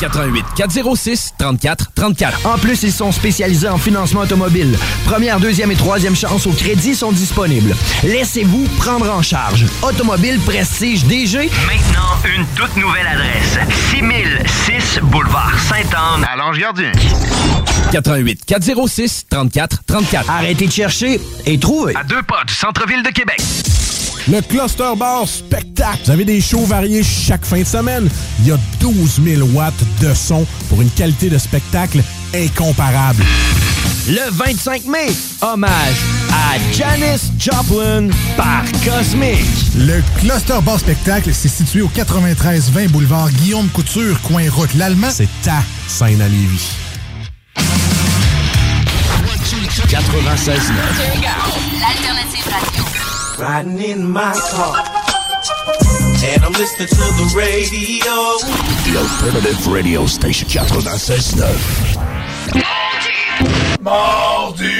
88 406 34 34. En plus, ils sont spécialisés en financement automobile. Première, deuxième et troisième chance au crédit sont disponibles. Laissez-vous prendre en charge. Automobile Prestige DG. Maintenant, une toute nouvelle adresse. 6006 Boulevard Sainte-Anne à Lange-Gardien. 88 406 34 34. Arrêtez de chercher et trouvez. À deux pas du centre-ville de Québec. Le Cluster Bar Spectacle. Vous avez des shows variés chaque fin de semaine. Il y a 12 000 watts de son pour une qualité de spectacle incomparable. Le 25 mai, hommage à Janis Joplin par Cosmic. Le Cluster Bar Spectacle, c'est situé au 93-20 boulevard Guillaume Couture, coin route l'Allemand. C'est ta scène à Lévis. 96 L'alternative radio. Riding in my car. And I'm listening to the radio. The Alternative Radio Station 96 Mardi!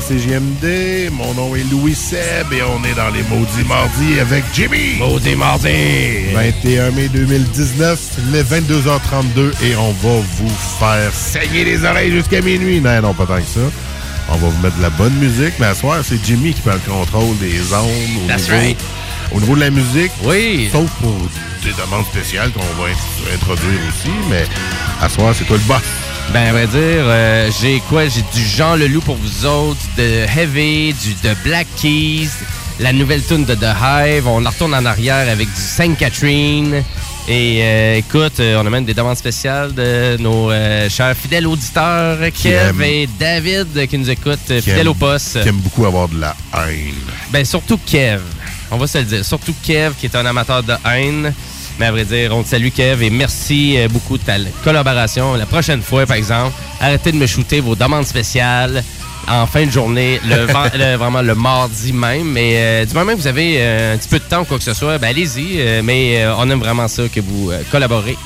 JMD. Mon nom est Louis Seb et on est dans les Maudits Mardis avec Jimmy. Maudits Mardis. 21 mai 2019, le 22h32 et on va vous faire saigner les oreilles jusqu'à minuit. Non, non, pas tant que ça. On va vous mettre de la bonne musique, mais à soir, c'est Jimmy qui prend le contrôle des ondes au, That's niveau, right. au niveau de la musique. Oui. Sauf pour des demandes spéciales qu'on va int- introduire aussi, mais à soir, c'est toi le boss. Ben, à vrai dire, euh, j'ai quoi? J'ai du Jean Leloup pour vous autres, de Heavy, du de Black Keys, la nouvelle tune de The Hive. On la retourne en arrière avec du Sainte Catherine. Et euh, écoute, euh, on a même des demandes spéciales de nos euh, chers fidèles auditeurs, Kev et David, qui nous écoutent, Qui fidèles aime- au poste. Qui beaucoup avoir de la haine. Ben, surtout Kev. On va se le dire. Surtout Kev, qui est un amateur de haine. Mais à vrai dire, on te salue, Kev, et merci euh, beaucoup de ta collaboration. La prochaine fois, par exemple, arrêtez de me shooter vos demandes spéciales en fin de journée, le, vraiment le mardi même. Mais euh, du moment que vous avez euh, un petit peu de temps ou quoi que ce soit, ben allez-y. euh, mais on aime vraiment ça que vous collaborez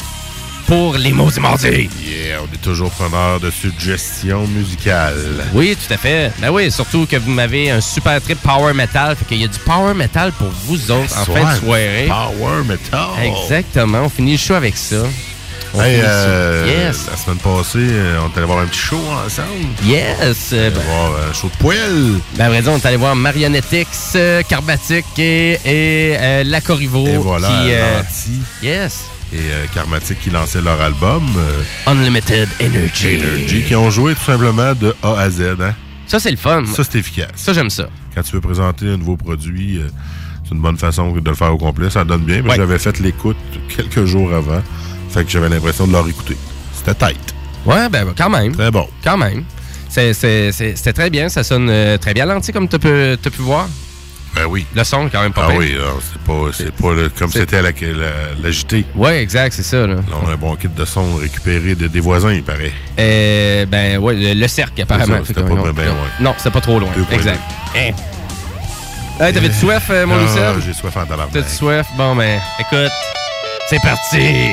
pour les mots du mardi. Yeah, on est toujours preneur de suggestions musicales. Oui, tout à fait. Ben oui, surtout que vous m'avez un super trip power metal. Fait qu'il y a du power metal pour vous autres en Soir, fin de soirée. Power metal. Exactement. On finit le show avec ça. Hey, euh. Yes. La semaine passée, euh, on est allé voir un petit show ensemble. Yes. On est ben, voir un show de poêle. ben, à vrai dire, on est allé voir Marionettix, euh, Carbatic et, et euh, La Corriveau. Et voilà, Qui, euh, yes. Et euh, Karmatic qui lançaient leur album euh, Unlimited Energy. Energy, qui ont joué tout simplement de A à Z. Hein? Ça, c'est le fun. Ça, c'est efficace. Ça, j'aime ça. Quand tu veux présenter un nouveau produit, euh, c'est une bonne façon de le faire au complet. Ça donne bien. Mais Ouais. j'avais fait l'écoute quelques jours avant. Fait que j'avais l'impression de leur écouter. C'était tight. Ouais, ben quand même. Très bon. Quand même. C'était très bien. Ça sonne euh, très bien lenti, comme tu peux, t'as pu voir. Ben oui. Le son, quand même pas Ah pire. oui, c'est pas, c'est pas le- comme c'était la, la, la JT. Ouais, exact, c'est ça. Là. Là, on a un bon kit de son récupéré de, des voisins, il paraît. Euh, ben, ouais, le, le cercle, apparemment. c'était pas non, bien, non. ouais. Non, c'était pas trop loin. Exact. Hein. Hey, t'avais-tu soif, euh, mon Lucien? J'ai soif en tabarnak. T'as-tu soif? Bon, ben, écoute, c'est parti!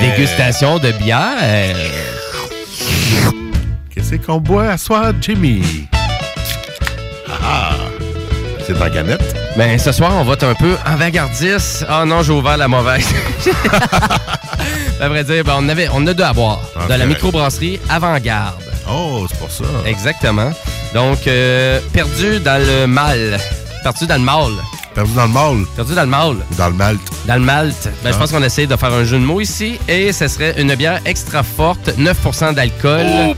Dégustation de bière. Qu'est-ce qu'on boit à soir, Jimmy? C'est en canette. Ben, ce soir, on vote un peu avant-gardiste. Ah non, j'ai ouvert la mauvaise. à vrai dire, ben, on, avait, on a deux à boire. De la microbrasserie Avant-Garde. Oh, c'est pour ça. Exactement. Donc, euh, perdu dans le mal. Perdu dans le mal. Perdu dans le mal. Perdu dans le mal. Dans le malte. Dans le Malte. Ben, Je Ah. pense qu'on essaie de faire un jeu de mots ici. Et ce serait une bière extra forte, 9% d'alcool. Oh,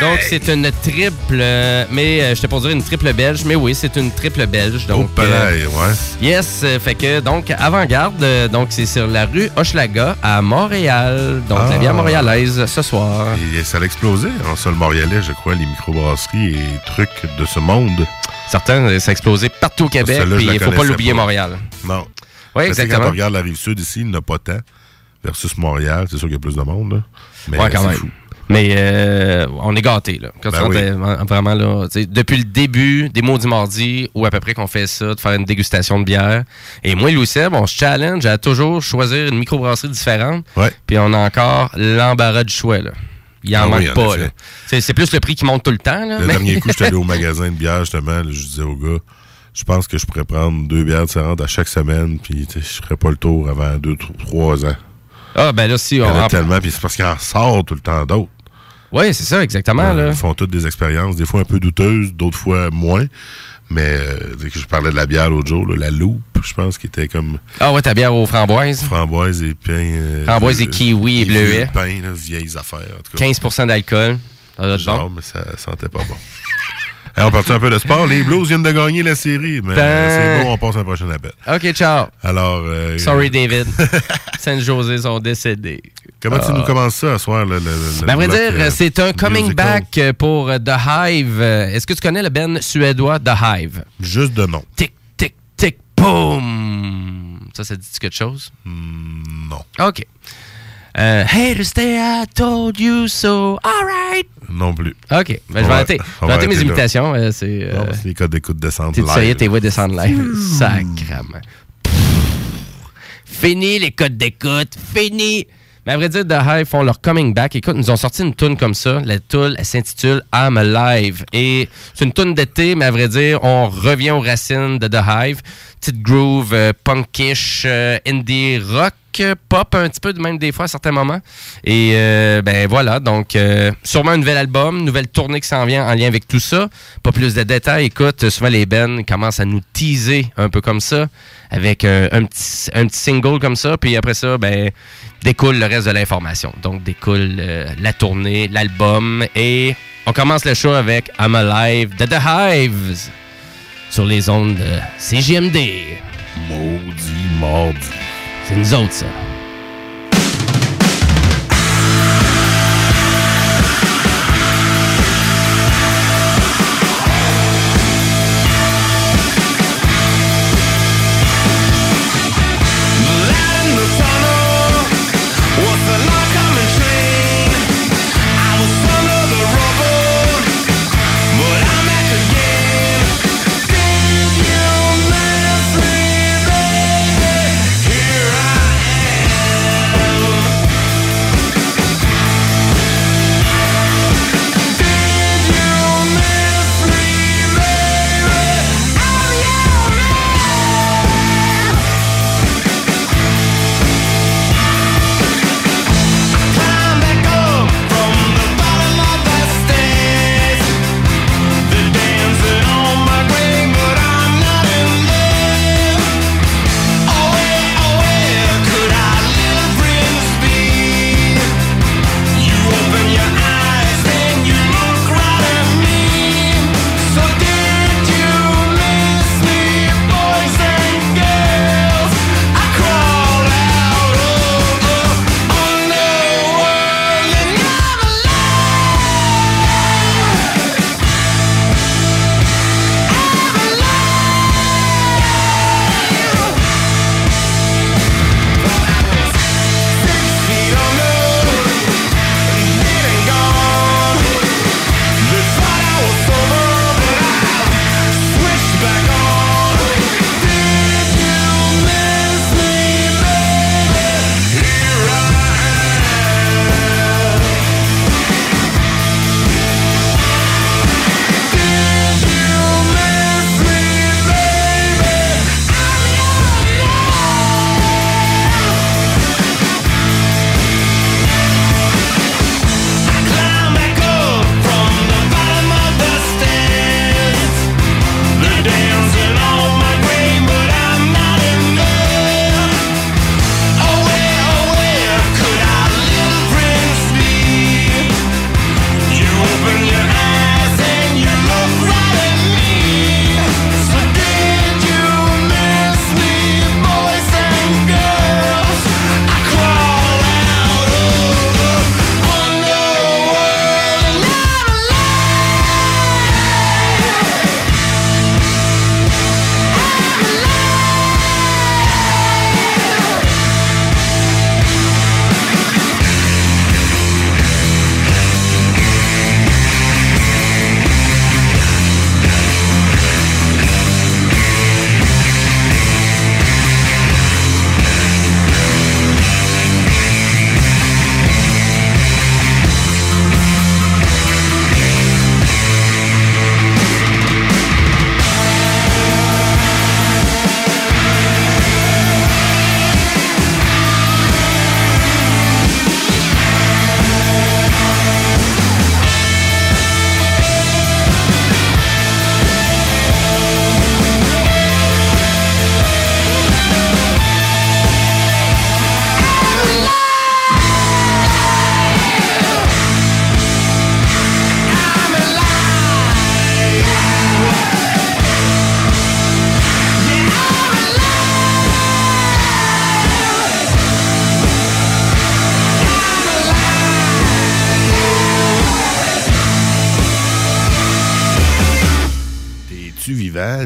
Donc, c'est une triple. euh, Mais euh, je pour dire une triple belge. Mais oui, c'est une triple belge. Oh, Donc, euh, palais, ouais. Yes, euh, fait que donc avant-garde, euh, donc c'est sur la rue Hochelaga à Montréal. Donc la Ah. bière montréalaise ce soir. Et ça a explosé en sol montréalais, je crois, les microbrasseries et trucs de ce monde. Certains, euh, ça a explosé partout au Québec, puis il faut pas l'oublier. Montréal. Non. Oui, sais, Quand exactement. on regarde la rive sud ici, il n'y a pas tant. Versus Montréal, c'est sûr qu'il y a plus de monde. Là. Mais ouais, quand c'est même. fou. Mais euh, on est gâtés, là. Quand Ben tu rentres, oui. vraiment, là, depuis le début des Maudits Mardis, ou à peu près qu'on fait ça, de faire une dégustation de bière. Et moi et Louis Seb, on se challenge à toujours choisir une microbrasserie différente. Ouais. Puis on a encore l'embarras du choix, là. Il en Ah oui, manque en pas. C'est c'est plus le prix qui monte tout le temps, là. Le mais- dernier coup, j'étais allé au magasin de bière, justement. là, je disais au gars, je pense que je pourrais prendre deux bières différentes à chaque semaine, puis je ferais pas le tour avant deux, tro- trois ans. Ah, ben là, si Il y on. en a en- tellement, puis c'est parce qu'il en sort tout le temps d'autres. Oui, c'est ça, exactement. Euh, là. Ils font toutes des expériences, des fois un peu douteuses, d'autres fois moins. Mais euh, je parlais de la bière l'autre jour, là, la loupe, je pense, qui était comme Ah ouais, ta bière aux framboises? framboise et pain. euh, Framboise et kiwi et bleuet. pain, là, vieilles affaires. En tout cas. 15% d'alcool. Genre, mais ça sentait pas bon. On partit un peu de sport. Les Blues viennent de gagner la série, mais Ben. euh, c'est bon, on passe à un prochain appel. OK, ciao. Alors, euh, Sorry, David. Saint-José sont décédés. comment tu Ah. nous commences ça, à soir? Le, le, Ben, à vrai dire, euh, c'est un coming musical? back euh, pour euh, The Hive. Euh, Est-ce que tu connais le band suédois The Hive? Juste de nom. Tic, tic, tic, boom. Ça, ça dit quelque chose? Hmm, non. OK. Euh, hey, to stay, I told you so. All right. Non plus. OK. Ben, je vais arrêter, je vais va arrêter mes imitations. euh, c'est. euh, Non, les codes d'écoute descente T'es live. sérieux, tes voix descendent live. Sacrement. Fini les codes d'écoute. Fini. Mais à vrai dire, The Hive font leur coming back. Écoute, ils nous ont sorti une tune comme ça. La tune, elle s'intitule I'm Alive. Et c'est une tune d'été, mais à vrai dire, on revient aux racines de The Hive. Petite groove, euh, punkish, euh, indie rock, pop un petit peu de même des fois à certains moments. Et euh, ben voilà, donc sûrement un nouvel album, nouvelle tournée qui s'en vient en lien avec tout ça. Pas plus de détails. Écoute, souvent les bands commencent à nous teaser un peu comme ça, avec un petit single comme ça, puis après ça, ben découle le reste de l'information. Donc découle euh, la tournée, l'album, et on commence le show avec I'm Alive de The Hives sur les ondes de CGMD. Maudit, mardi. C'est nous autres, ça.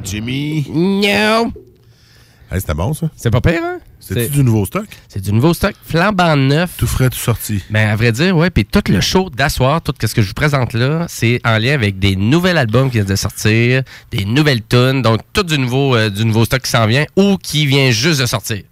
Jimmy. No! Hey, c'était bon, ça? C'est pas pire, hein? C'est du nouveau stock? C'est du nouveau stock, flambant neuf. Tout frais, tout sorti. Ben, à vrai dire, ouais. Puis tout le show d'asseoir, tout ce que je vous présente là, c'est en lien avec des nouveaux albums qui viennent de sortir, des nouvelles tunes, donc tout du nouveau, euh, du nouveau stock qui s'en vient ou qui vient juste de sortir.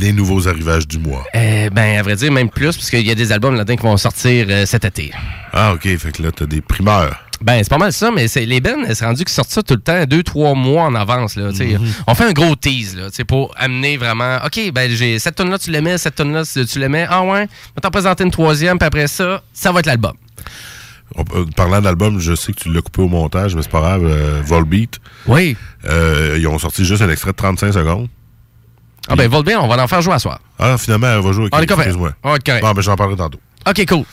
Les nouveaux arrivages du mois. Euh, ben, à vrai dire, même plus, parce qu'il y a des albums là-dedans qui vont sortir euh, cet été. Ah, OK. Fait que là, t'as des primeurs. Ben, c'est pas mal ça, mais c'est les bennes, c'est rendu qu'ils sortent ça tout le temps, deux, trois mois en avance. Là, sais. On fait un gros tease là, pour amener vraiment. OK, ben j'ai cette tonne là tu l'aimais, cette tonne là tu l'aimais. Ah ouais, on va t'en présenter une troisième, puis après ça, ça va être l'album. On- parlant d'album, je sais que tu l'as coupé au montage, mais c'est pas grave. euh, Volbeat. Oui. Euh, ils ont sorti juste un extrait de 35 secondes. Ah ben, Volbeat, on va en faire jouer à soir. Ah, finalement, elle va jouer avec On est correct. Excuse-moi. On correct. Bon, ben, j'en parlerai tantôt. OK, cool.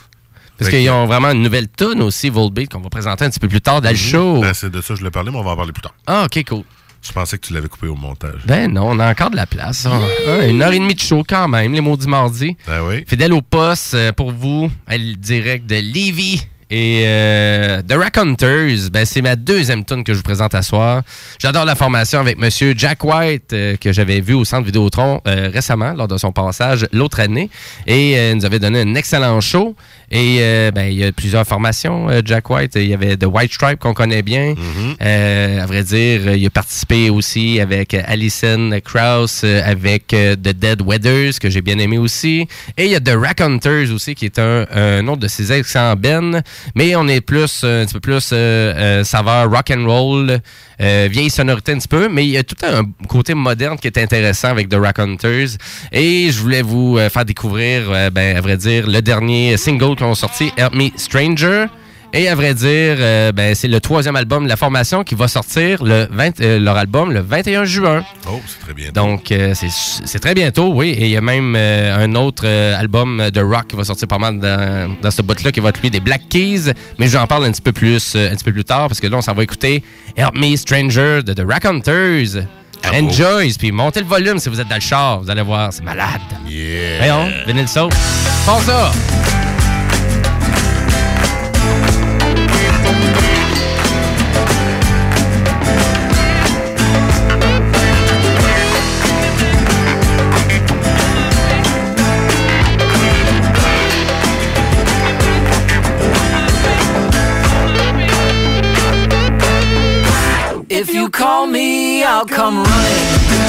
Parce qu'ils ont vraiment une nouvelle tune aussi, Volbeat, qu'on va présenter un petit peu plus tard dans le show. Ben, c'est de ça que je voulais parler, mais on va en parler plus tard. Ah, OK, cool. Je pensais que tu l'avais coupé au montage. Ben non, on a encore de la place. Ah, une heure et demie de show quand même, les maudits mardis. Ben oui. Fidèle au poste euh, pour vous, elle direct de Levy et euh, The Raconteurs. Ben, c'est ma deuxième tune que je vous présente à soir. J'adore la formation avec Monsieur Jack White euh, que j'avais vu au centre Vidéotron euh, récemment lors de son passage l'autre année et euh, il nous avait donné un excellent show. Et euh, ben, il y a plusieurs formations, Jack White. Il y avait The White Stripe qu'on connaît bien. Euh, à vrai dire, il a participé aussi avec Alison Krauss, avec The Dead Weathers, que j'ai bien aimé aussi. Et il y a The Raconteurs aussi, qui est un, un autre de ses excellents Ben. Mais on est plus, euh, un petit peu plus euh, euh, saveur rock and roll, vieille sonorité un petit peu. Mais il y a tout un côté moderne qui est intéressant avec The Raconteurs. Et je voulais vous faire découvrir, ben, à vrai dire, le dernier single qu'ils ont sorti, Help Me Stranger. Et à vrai dire, euh, ben, c'est le troisième album de la formation qui va sortir le 20, euh, leur album le 21 juin. Oh, c'est très bien. Donc, euh, c'est très bientôt, oui. Et il y a même un autre album de rock qui va sortir pas mal dans, dans ce bout-là, qui va être lui des Black Keys. Mais j'en parle un petit peu plus un petit peu plus tard, parce que là, on s'en va écouter Help Me Stranger de The Raconteurs. Enjoy, puis montez le volume si vous êtes dans le char. Vous allez voir, c'est malade. Yeah. Voyons, venez le saut. Prends ça! Call me, I'll come running.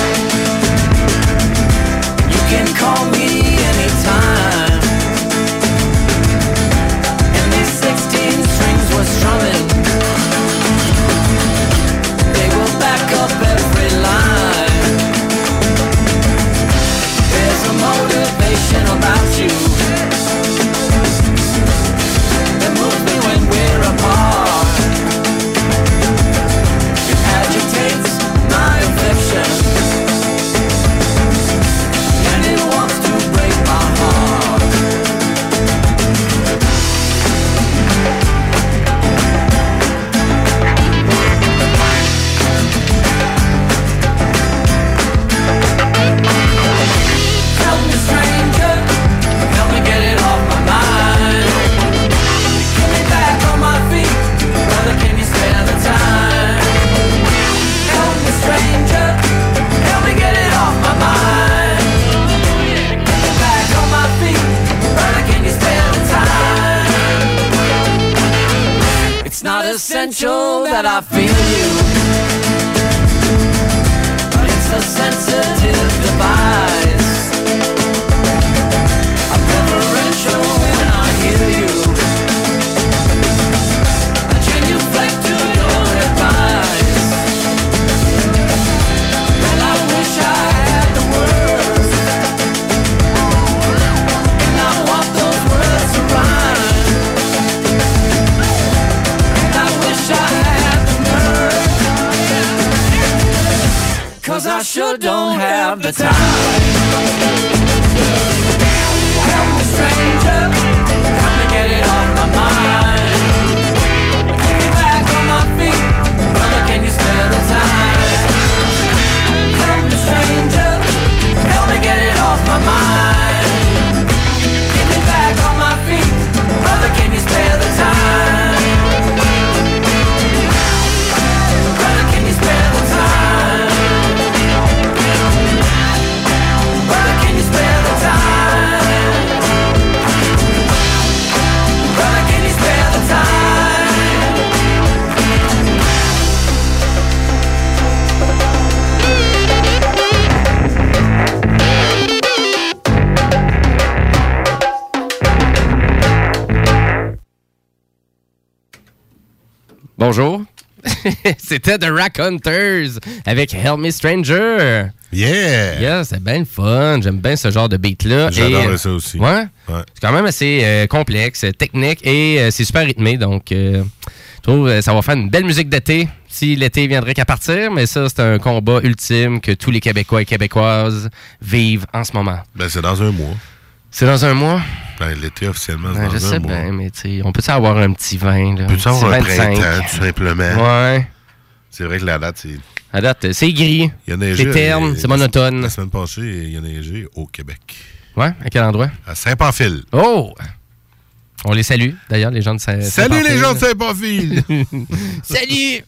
Don't have the time. C'était The Rack Hunters avec Help Me Stranger. Yeah! Yeah, c'est bien le fun. J'aime bien ce genre de beat-là. Euh, ça aussi. Ouais. Ouais. C'est quand même assez euh, complexe, technique et euh, c'est super rythmé. Donc, euh, je trouve que ça va faire une belle musique d'été. Si l'été viendrait qu'à partir, mais ça, c'est un combat ultime que tous les Québécois et Québécoises vivent en ce moment. Ben, c'est dans un mois. C'est dans un mois? Ben, l'été, officiellement, c'est Ouais, dans je un sais mois. bien, mais tu sais, on peut-tu avoir un petit vin, là? Un avoir un petit 25? printemps, tout simplement? Ouais. C'est vrai que la date, c'est... À date, c'est gris. Il y a neigé. C'est terne, euh, c'est monotone. La semaine passée, il y a neigé au Québec. Ouais, à quel endroit? À Saint-Pamphile. Oh! On les salue, d'ailleurs, les gens de Saint Salut les Saint-Pamphile. gens de Saint-Pamphile! Salut!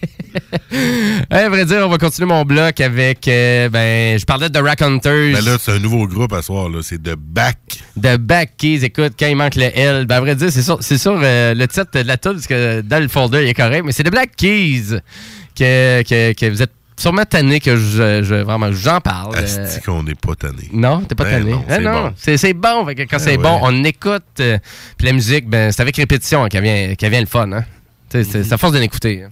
à vrai dire, on va continuer mon bloc avec. euh, ben, je parlais de The Rack Hunters. Ben là, c'est un nouveau groupe à soir, là. C'est de Back. de Back Keys. Écoute, quand il manque le L, ben, à vrai dire, c'est sur euh, le titre de la tune, parce que dans le folder, il est correct, mais c'est de Black Keys que, que, que vous êtes sûrement tanné que je, je- vraiment, j'en parle. euh, Asti qu'on n'est pas tanné. non, t'es pas Ben tanné. non, Ben c'est bon. c'est c'est bon. Fait que quand Ben c'est ouais. bon, on écoute. euh, Puis la musique, ben, c'est avec répétition qu'elle vient, qu'elle vient le fun. Hein? C'est c'est à force de l'écouter. hein.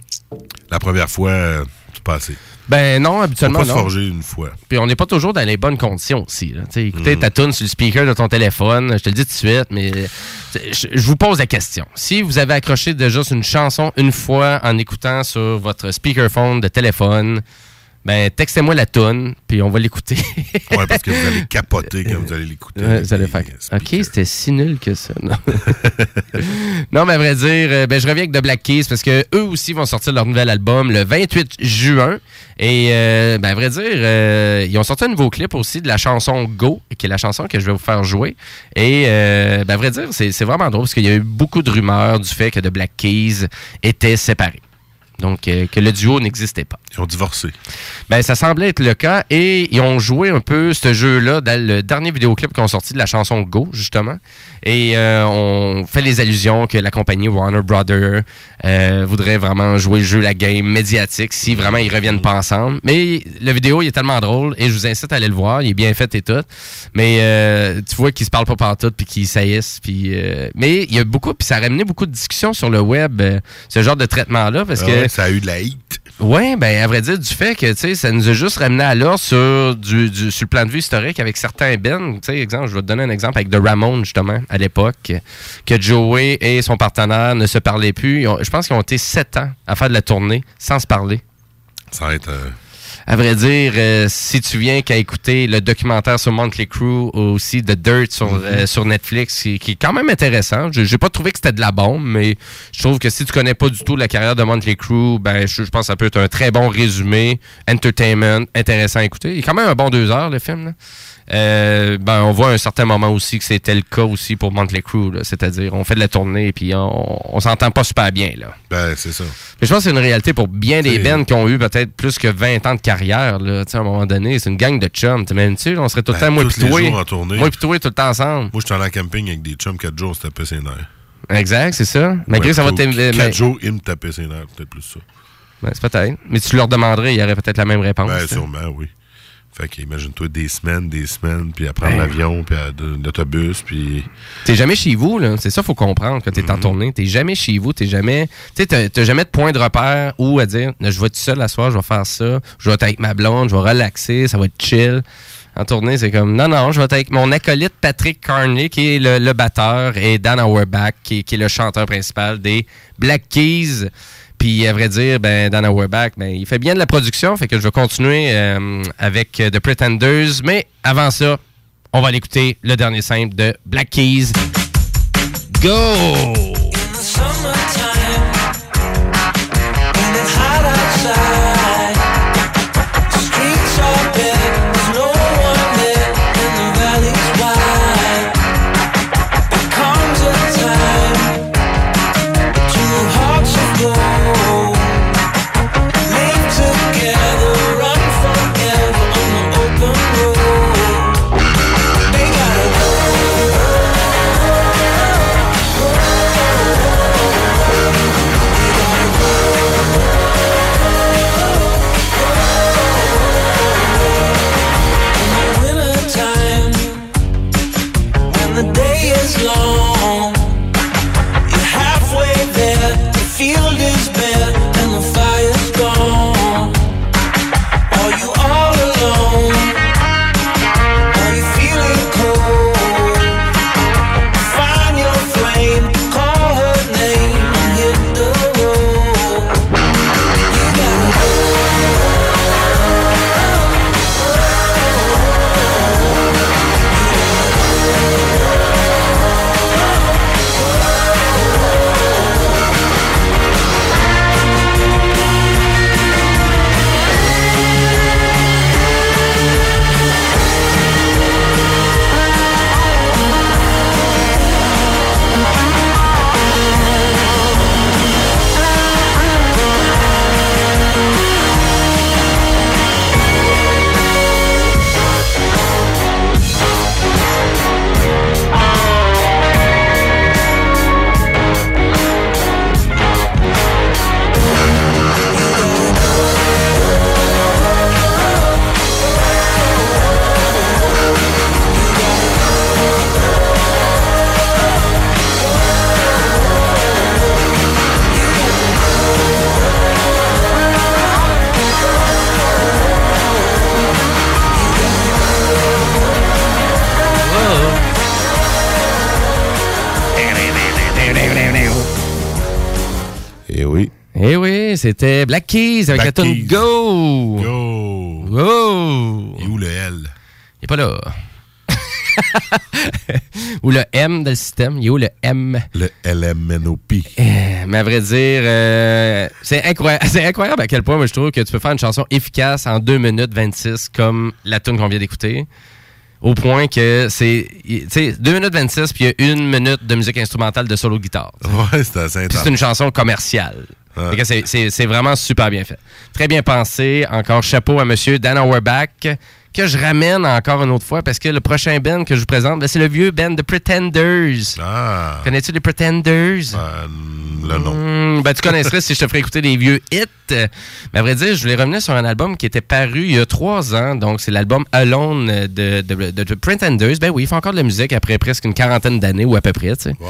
La première fois, euh, c'est pas assez. Ben non, On habituellement peut non. forger une fois. Puis on n'est pas toujours dans les bonnes conditions aussi. Là. Écouter Mm. ta tune sur le speaker de ton téléphone, je te le dis tout de suite, mais je, vous pose la question. Si vous avez accroché déjà une chanson une fois en écoutant sur votre speakerphone de téléphone, ben textez-moi la tune, puis on va l'écouter. Ouais, parce que vous allez capoter quand vous allez l'écouter. Ouais, vous allez faire. Ok, c'était si nul que ça. Non, non mais à vrai dire, euh, ben, je reviens avec The Black Keys parce que eux aussi vont sortir leur nouvel album le 28 juin. Et euh, ben, à vrai dire, euh, ils ont sorti un nouveau clip aussi de la chanson Go, qui est la chanson que je vais vous faire jouer. Et euh, ben, à vrai dire, c'est c'est vraiment drôle parce qu'il y a eu beaucoup de rumeurs du fait que The Black Keys étaient séparés. Donc, euh, que le duo n'existait pas. Ils ont divorcé. Ben, ça semblait être le cas et ils ont joué un peu ce jeu-là dans le dernier vidéoclip qu'ils ont sorti de la chanson Go, justement. Et euh, on fait les allusions que la compagnie Warner Brother euh, voudrait vraiment jouer le jeu, la game médiatique, si vraiment ils reviennent pas ensemble. Mais le vidéo, il est tellement drôle et je vous incite à aller le voir. Il est bien fait et tout. Mais euh, tu vois qu'ils se parlent pas partout puis qu'ils saillissent. Puis, euh, mais il y a beaucoup, puis ça a ramené beaucoup de discussions sur le web, ce genre de traitement-là, parce Ah que... ça a eu de la hate. Oui, ben à vrai dire, du fait que tu sais, ça nous a juste ramené à l'ordre sur, du, du- sur le plan de vue historique avec certains bands. Tu sais, exemple, je vais te donner un exemple avec The Ramones, justement, à l'époque, que Joey et son partenaire ne se parlaient plus. Ont- je pense qu'ils ont été sept ans à faire de la tournée sans se parler. Ça va être... euh, À vrai dire, euh, si tu viens qu'à écouter le documentaire sur Motley Crue, aussi The Dirt sur, euh, sur Netflix, qui, qui est quand même intéressant. Je J'ai pas trouvé que c'était de la bombe, mais je trouve que si tu connais pas du tout la carrière de Motley Crue, ben je, je pense que ça peut être un très bon résumé, entertainment, intéressant à écouter. Il est quand même un bon deux heures le film. là. Euh, ben on voit à un certain moment aussi que c'était le cas aussi pour Motley Crue, là. c'est-à-dire on fait de la tournée et puis on, on s'entend pas super bien là. Ben, c'est ça. Mais je pense que c'est une réalité pour bien des bands qui ont eu peut-être plus que 20 ans de carrière. Là. Tu sais, À un moment donné, c'est une gang de chums. T'imagines-tu? On serait tout le Ben, temps moi les toi. jours en tournée. Moi pis toi tout le temps ensemble. Moi, j'étais allé en camping avec des chums 4 jours, c'était ses nerfs. Exact, c'est ça. Malgré que ça va t'aimer. 4 jours, ils me tapaient ses nerfs, peut-être plus ça. Ben, c'est peut-être. Mais tu leur demanderais, il y aurait peut-être la même réponse. Ben, tu sais. sûrement, oui. Fait qu'imagine-toi des semaines, des semaines, puis à prendre Ben. l'avion, puis à l'autobus, puis... T'es jamais chez vous, là. C'est ça, faut comprendre quand t'es en tournée. T'es jamais chez vous, t'es jamais. Tu sais, t'as- jamais de point de repère où à dire, je vais être tout seul à soir, je vais faire ça, je vais être avec ma blonde, je vais relaxer, ça va être chill. En tournée, c'est comme, non, non, je vais être avec mon acolyte Patrick Carney, qui est le, le batteur, et Dan Auerbach, qui, qui est le chanteur principal des Black Keys. Puis, à vrai dire, ben, Dan Auerbach, ben, il fait bien de la production, fait que je vais continuer euh, avec euh, The Pretenders. Mais avant ça, on va aller écouter le dernier simple de Black Keys. Go! C'était Black Keys avec Black la tune. Go! Go! Go! Et où le L? Il est pas là. Ou le M dans le système. Il est où le M? Le LMNOP. Euh, Mais à vrai dire, euh, c'est incroyable, c'est incroyable à quel point moi, je trouve que tu peux faire une chanson efficace en 2 minutes 26 comme la tune qu'on vient d'écouter. Au point que c'est, tu sais, 2 minutes 26 puis il y a une minute de musique instrumentale de solo guitare. Ouais, c'était assez c'est une chanson commerciale. C'est vraiment super bien fait. Très bien pensé. Encore chapeau à Monsieur Dan Auerbach, que je ramène encore une autre fois parce que le prochain band que je vous présente, ben, c'est le vieux band The Pretenders. Ah. Connais-tu les Pretenders? Euh, le nom. Hmm, ben, tu connaisserais si je te ferais écouter des vieux hits. Mais à vrai dire, je voulais revenir sur un album qui était paru il y a trois ans. Donc, c'est l'album Alone de, de, de, The Pretenders. Ben oui, il fait encore de la musique après presque une quarantaine d'années ou à peu près, tu sais. Wow.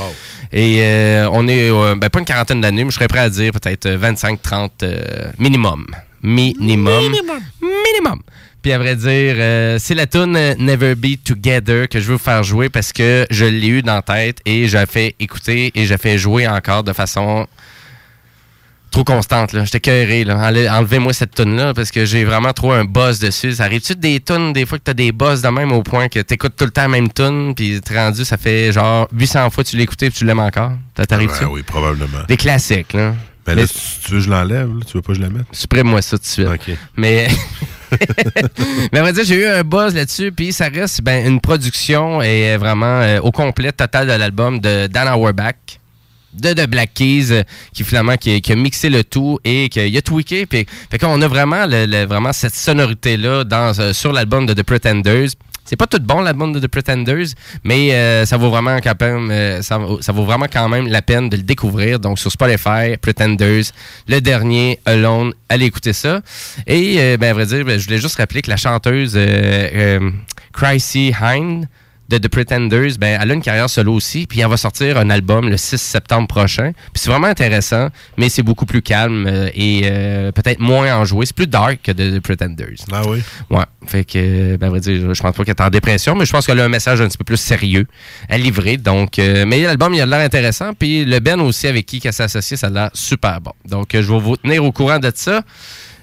Et euh, on est, euh, ben pas une quarantaine d'années, mais je serais prêt à dire peut-être 25-30 euh, minimum. Minimum. Minimum. Minimum. Puis à vrai dire, euh, c'est la tune Never Be Together que je veux vous faire jouer parce que je l'ai eu dans la tête et j'ai fait écouter et j'ai fait jouer encore de façon trop constante. là. J'étais cœuré. Enlevez-moi cette tune là parce que j'ai vraiment trop un buzz dessus. Ça arrive-tu des tunes des fois que t'as des buzz de même au point que t'écoutes tout le temps la même tune puis t'es rendu, ça fait genre 800 fois que tu écouté puis tu l'aimes encore? Ça t'arrive-tu? Ben oui, probablement. Des classiques, là. Ben Mais là, si tu veux que je l'enlève, tu veux pas que je la mette? supprime-moi ça tout de suite. OK. Mais, mais à vrai dire, j'ai eu un buzz là-dessus, puis ça reste ben, une production et vraiment euh, au complet total de l'album de Dan Auerbach de The Black Keys euh, qui finalement qui, a mixé le tout et qui a tweaké puis fait qu'on a vraiment le- vraiment cette sonorité là dans euh, sur l'album de The Pretenders c'est pas tout bon l'album de The Pretenders mais euh, ça vaut vraiment quand même euh, ça, vaut- vraiment quand même la peine de le découvrir. Donc sur Spotify Pretenders le dernier Alone allez écouter ça. Et euh, ben à vrai dire ben, je voulais juste rappeler que la chanteuse Chrissy Hine de The Pretenders, ben, elle a une carrière solo aussi, puis elle va sortir un album le 6 septembre prochain. Puis c'est vraiment intéressant, mais c'est beaucoup plus calme euh, et euh, peut-être moins enjoué. C'est plus dark que The Pretenders. Ah oui? Ouais. Fait que, ben, à vrai dire, je pense pas qu'elle est en dépression, mais je pense qu'elle a un message un petit peu plus sérieux à livrer. Donc, euh, mais l'album, il a l'air intéressant. Puis le Ben aussi avec qui elle s'est associée, ça a l'air super bon. Donc, euh, je vais vous tenir au courant de ça.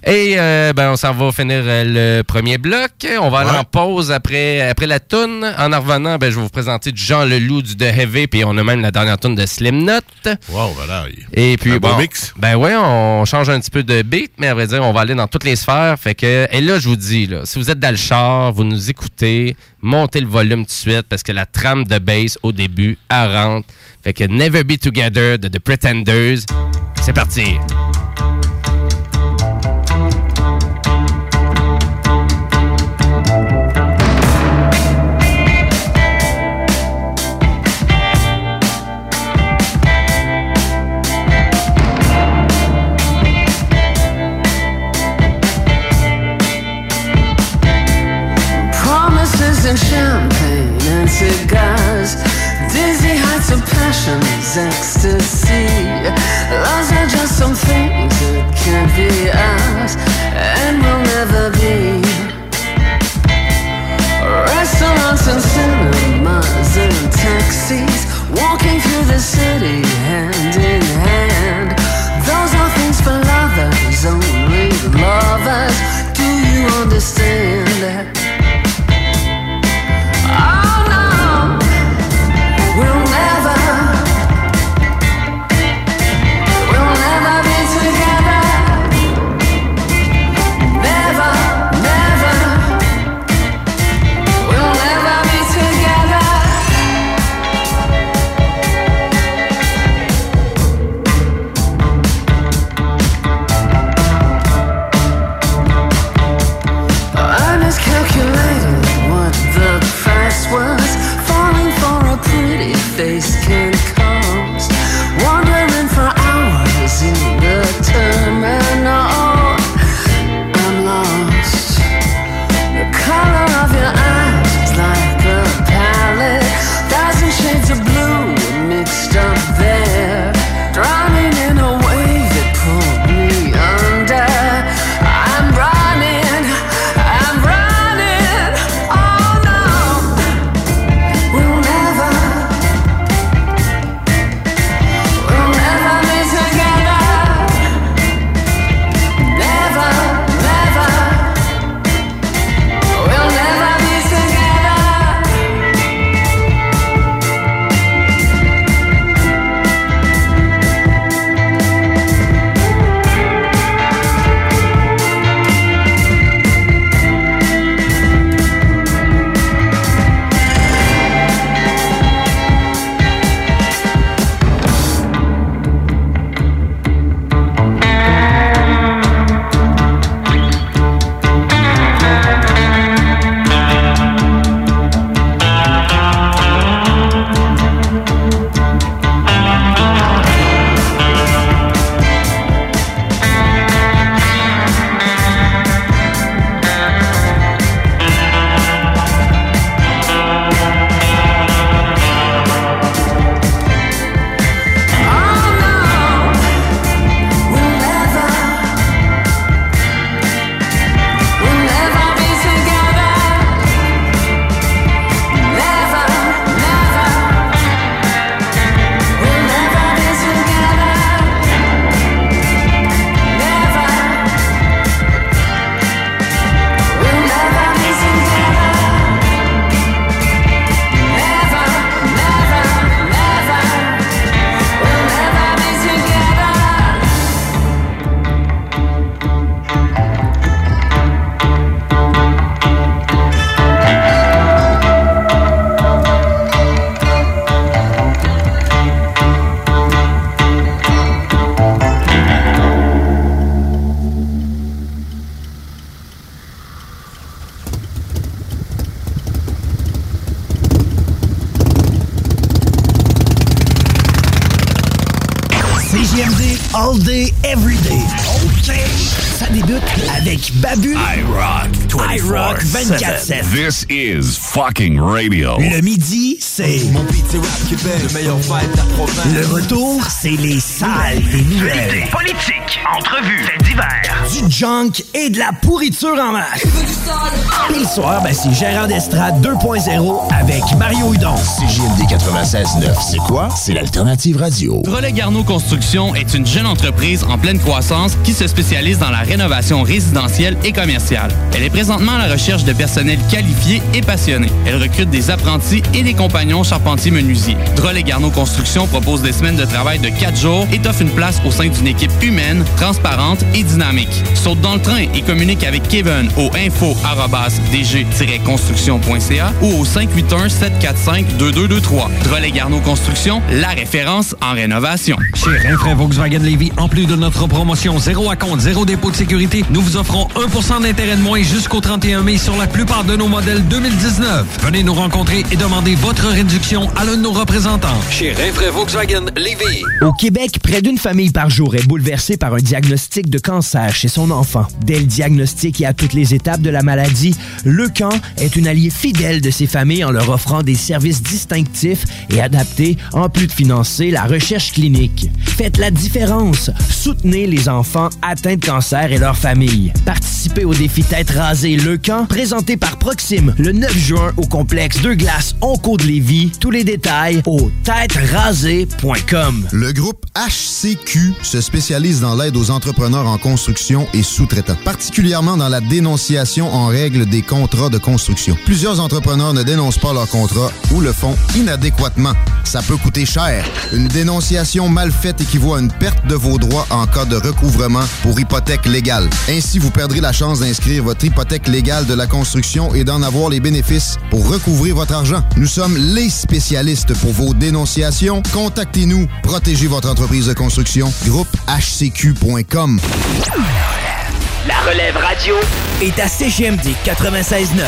Et euh, ben, on s'en va finir euh, le premier bloc. On va aller en pause après, après la toune. En en revenant, ben, je vais vous présenter du Jean Leloup du The Heavy, puis on a même la dernière toune de Slim Note. Wow, voilà. il- Et puis Un beau bon, mix. ben ouais, on change un petit peu de beat, mais à vrai dire, on va aller dans toutes les sphères. Fait que, et là, je vous dis, là, si vous êtes dans le char, vous nous écoutez, montez le volume tout de suite parce que la trame de bass au début, elle rentre. Fait que Never Be Together de The Pretenders, c'est parti. Ecstasy. Those are just some things that can't be ours and will never be. Restaurants and cinemas and taxis, walking through the city hand in 24-7. This is fucking radio. Le midi, c'est... Mon beat c'est rap Québec, le meilleur vibe de la province. Le retour, c'est les salles des nouvelles. Politique, entrevues, faits divers. Du junk et de la pourriture en masse. Le soir, ben, c'est Gérard d'Estrade 2.0 avec Mario Hudon. CJMD 96.9, c'est quoi? C'est l'alternative radio. Drolet Garneau Construction est une jeune entreprise en pleine croissance qui se spécialise dans la rénovation résidentielle et commerciale. Elle est présentement à la recherche de personnel qualifié et passionné. Elle recrute des apprentis et des compagnons charpentiers-menuisiers. Drolet Garneau Construction propose des semaines de travail de 4 jours et t'offre une place au sein d'une équipe humaine, transparente et dynamique. Saute dans le train et communique avec Kevin au info-dg-construction.ca ou au 581-745-2223. Drolet Garneau Construction, la référence en rénovation. Chez Rinfraie Volkswagen Levy, en plus de notre promotion 0 à compte, 0 dépôt de sécurité, nous vous offrons 1% d'intérêt de moins jusqu'au 31 mai sur la plupart de nos modèles 2019. Venez nous rencontrer et demandez votre réduction à l'un de nos représentants. Chez Rinfraie Volkswagen Levy. Au Québec, près d'une famille par jour est bouleversée par un diagnostic de cancer chez son enfant. Dès le diagnostic et à toutes les étapes de la maladie, le camp est une allié fidèle de ces familles en leur offrant des services distinctifs et adaptés, en plus de financer la recherche clinique. Faites la différence. Soutenez les enfants atteints de cancer et leurs familles. Participez au défi Tête rasée Le Camp, présenté par Proxime le 9 juin au complexe Deux Glaces Onco de Lévis. Tous les détails au têterasée.com. Le groupe HCQ se spécialise dans l'aide aux entrepreneurs en construction et sous-traitants, particulièrement dans la dénonciation en règle des contrats de construction. Plusieurs entrepreneurs ne dénoncent pas leurs contrats ou le font inadéquatement. Ça peut coûter cher. Une dénonciation mal faite équivaut à une perte de vos droits en cas de recouvrement pour hypothèque légale. Ainsi, vous perdrez la chance d'inscrire votre hypothèque légale de la construction et d'en avoir les bénéfices pour recouvrir votre argent. Nous sommes les spécialistes pour vos dénonciations. Contactez-nous. Protégez votre entreprise de construction. Groupe HCQ.com. La relève radio est à CGMD 96.9.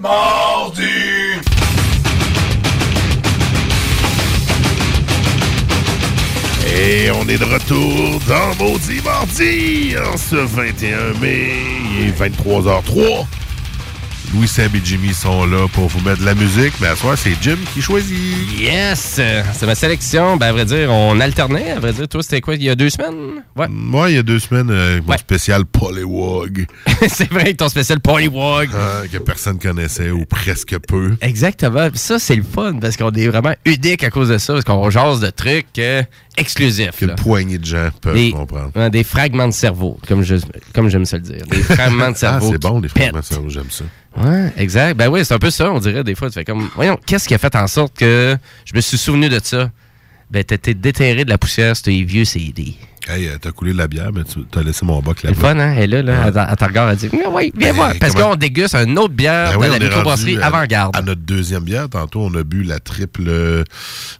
Mardi! Et on est de retour dans Maudit Mardi en ce 21 mai. Il est 23h03. Louis Sam et Jimmy sont là pour vous mettre de la musique, mais à ce soir, c'est Jim qui choisit. Yes! C'est ma sélection. Ben, à vrai dire, on alternait. À vrai dire, toi, c'était quoi, il y a deux semaines? Ouais. Moi, il y a deux semaines, euh, mon spécial Polywog. c'est vrai, ton spécial Polywog. Ah, que personne connaissait ou presque peu. Exactement. Ça, c'est le fun parce qu'on est vraiment unique à cause de ça, parce qu'on jase de trucs euh, exclusifs. Que là. poignée de gens peuvent Des, comprendre. des fragments de cerveau, comme je comme j'aime ça le dire. Des fragments de Ah, cerveau. c'est bon, les fragments de cerveau, j'aime ça. Ouais, exact. Ben oui, c'est un peu ça, on dirait des fois. Tu fais comme, voyons, qu'est-ce qui a fait en sorte que je me suis souvenu de ça? Ben, t'étais déterré de la poussière tes vieux CD. Hey, euh, t'as coulé de la bière, mais tu t'as laissé mon boc C'est là-bas. fun, hein? Elle est là, là, elle, elle te regarde, elle dit, Ah oui, viens Ben, voir. Parce comment- qu'on déguste une autre bière Ben oui, de la microbrasserie à- Avant-Garde. À notre deuxième bière, tantôt, on a bu la triple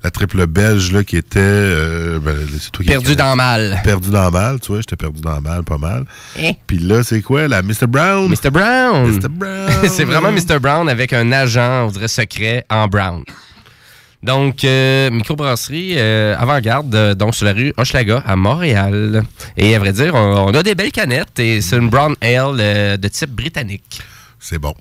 la triple belge là, qui était euh, ben, c'est toi qui Perdu dans le mal. Perdu dans le mal, tu vois, j'étais perdu dans le mal pas mal. Hein? Puis là, c'est quoi la Mr Brown? Mr. Brown. Mr. Brown. c'est vraiment Mr. Brown avec un agent, on dirait secret, en brown. Donc, euh, microbrasserie euh, avant-garde, euh, donc sur la rue Hochelaga à Montréal. Et à vrai dire, on, on a des belles canettes et c'est une brown ale euh, de type britannique. C'est bon.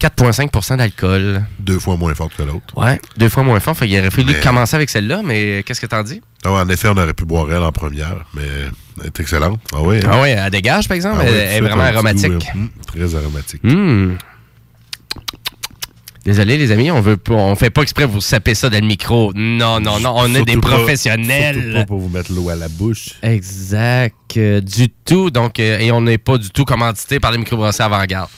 4,5% d'alcool. Deux fois moins forte que l'autre. Ouais, deux fois moins fort. Fait qu'il aurait fallu Mais- commencer avec celle-là, mais qu'est-ce que t'en dis? Ah ouais, en effet, on aurait pu boire elle en première, mais elle est excellente. Ah oui. Ah ouais, elle dégage, par exemple. Ah ouais, elle, est vraiment aromatique. goût, hum, très aromatique. Hum. Désolé, les amis, on veut pas, on fait pas exprès pour vous saper ça dans le micro. Non, non, non, on est des pas- professionnels. surtout pas pour vous mettre l'eau à la bouche. Exact. euh, du tout. Donc, euh, et on n'est pas du tout commandité par les microbrasseries avant-garde.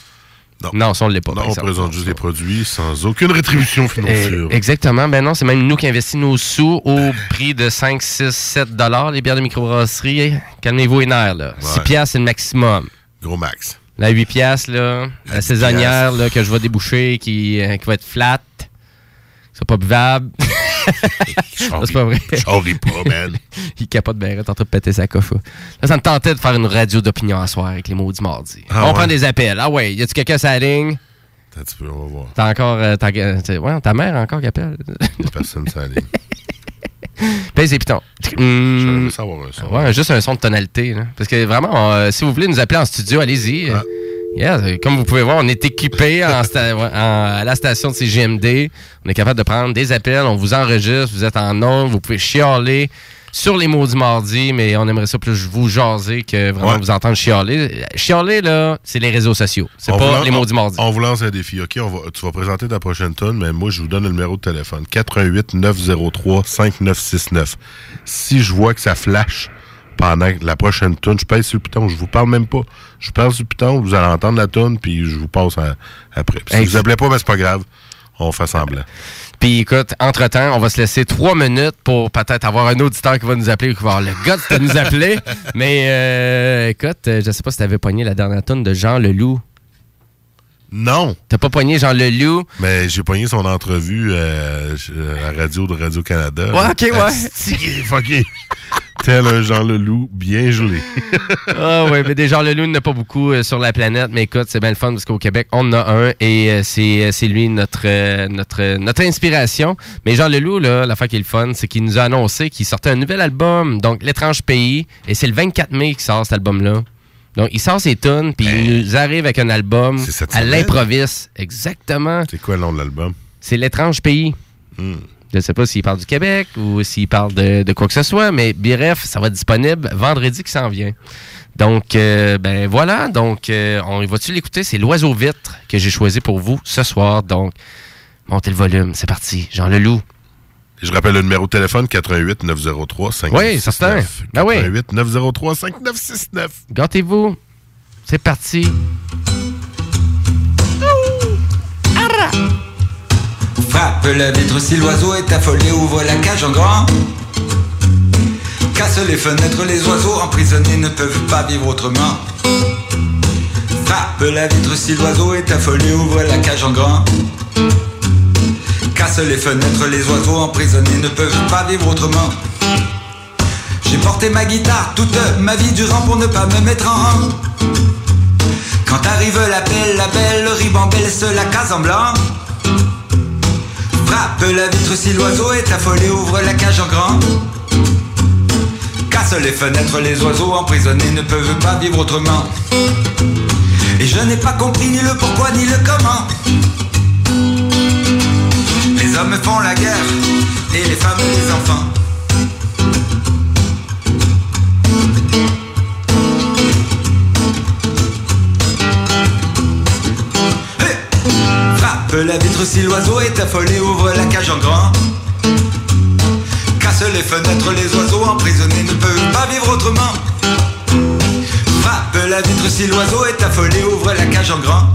Non. Non, ça, on ne l'est pas. Non, on présente juste des produits sans aucune rétribution financière. Euh, exactement. Ben non, c'est même nous qui investissons nos sous au prix de 5, 6, 7 dollars, les bières de microbrasserie. Calmez-vous les nerfs, là. 6 Ouais. piastres, c'est le maximum. Gros max. La 8 piastres, là, la 10 saisonnière, là, que je vais déboucher, qui, euh, qui va être flat, qui sera pas buvable. C'est pas vrai. J'en ris pas, man. Il capote bien, t'es en train de péter sa coffre. Là, ça me tentait de faire une radio d'opinion à soir avec les mots du mardi. Ah on ouais? prend des appels. Ah ouais, y a-tu quelqu'un sur la ligne? Attends un petit peu, on va voir. T'as encore. euh, ouais, ta mère encore qui appelle? Y a personne sur la ligne. Pèse les pitons. Hum, savoir un son. ouais, juste un son de tonalité. là. Parce que vraiment, euh, si vous voulez nous appeler en studio, allez-y. Ah. Yeah, comme vous pouvez voir, on est équipé en sta- en- à la station de CGMD. On est capable de prendre des appels, on vous enregistre, vous êtes en ondes, vous pouvez chialer sur les mots du mardi, mais on aimerait ça plus vous jaser que vraiment Ouais. vous entendre chialer. Chialer, là, c'est les réseaux sociaux. C'est pas lance- les mots du mardi. On vous lance un défi, OK? On va, tu vas présenter ta prochaine tonne, mais moi, je vous donne le numéro de téléphone. 88 903 5969. Si je vois que ça flash pendant la prochaine tonne, je pèse sur le piton. Je vous parle même pas. Je parle sur le piton, vous allez entendre la tonne, puis je vous passe à- après. Puis si vous appelez pas, ben, c'est pas grave. On fait semblant. Puis écoute, entre-temps, on va se laisser trois minutes pour peut-être avoir un auditeur qui va nous appeler ou qui va avoir le gars de nous appeler. Mais euh, écoute, euh, je sais pas si t'avais pogné la dernière tonne de Jean Leloup. Non. T'as pas pogné Jean Leloup? Mais j'ai pogné son entrevue euh, à la radio de Radio-Canada. Ouais, ok, ouais. Fucké. Tel un Jean Leloup bien gelé. Ah ouais, mais des Jean Leloup, il n'y en a pas beaucoup euh, sur la planète. Mais écoute, c'est bien le fun parce qu'au Québec, on en a un et euh, c'est euh, c'est lui notre, euh, notre, notre inspiration. Mais Jean Leloup, là, l'affaire qui est le fun, c'est qu'il nous a annoncé qu'il sortait un nouvel album, donc L'étrange pays. Et c'est le 24 mai qu'il sort cet album-là. Donc, il sort ses tunes, puis il nous arrive avec un album à l'improviste. Exactement. C'est quoi le nom de l'album? C'est L'étrange pays. Je ne sais pas s'il parle du Québec ou s'il parle de, de quoi que ce soit, mais bref, ça va être disponible vendredi qui s'en vient. Donc, euh, ben voilà. Donc, euh, on va-tu l'écouter? C'est l'oiseau vitre que j'ai choisi pour vous ce soir. Donc, montez le volume. C'est parti. Jean Leloup. Je rappelle le numéro de téléphone 88 903 5969. Oui, certain. Ben oui. 88 903 5969. Gâtez-vous. C'est parti. Frappe la vitre si l'oiseau est affolé, ouvre la cage en grand. Casse les fenêtres, les oiseaux emprisonnés ne peuvent pas vivre autrement. Frappe la vitre si l'oiseau est affolé, ouvre la cage en grand. Casse les fenêtres, les oiseaux emprisonnés ne peuvent pas vivre autrement. J'ai porté ma guitare toute ma vie durant pour ne pas me mettre en rang. Quand arrive la belle, la belle ribambelle se la case en blanc. Frappe la vitre si l'oiseau est affolé, ouvre la cage en grand. Casse les fenêtres, les oiseaux emprisonnés ne peuvent pas vivre autrement. Et je n'ai pas compris ni le pourquoi ni le comment. Les hommes font la guerre et les femmes les enfants. La vitre si l'oiseau est affolé, ouvre la cage en grand. Casse les fenêtres, les oiseaux emprisonnés ne peuvent pas vivre autrement. Frappe la vitre si l'oiseau est affolé, ouvre la cage en grand.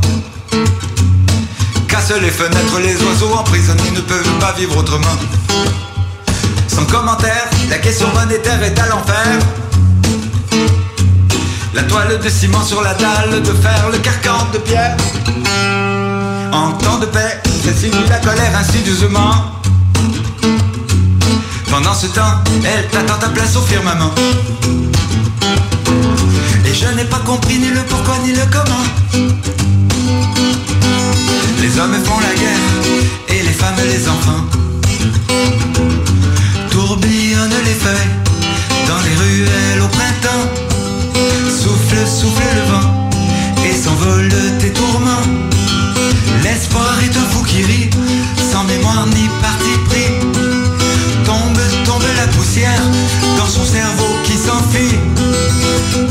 Casse les fenêtres, les oiseaux emprisonnés ne peuvent pas vivre autrement. Sans commentaire, la question monétaire est à l'enfer. La toile de ciment sur la dalle de fer, le carcan de pierre. En temps de paix, elle simule la colère insidieusement. Pendant ce temps, elle t'attend ta place au firmament. Et je n'ai pas compris ni le pourquoi ni le comment. Les hommes font la guerre et les femmes les enfants. Tourbillonnent les feuilles dans les ruelles au printemps. Souffle, souffle le vent et s'envole tes tourments. L'espoir est un fou qui rit, sans mémoire ni parti pris. Tombe, tombe la poussière dans son cerveau qui s'enfuit.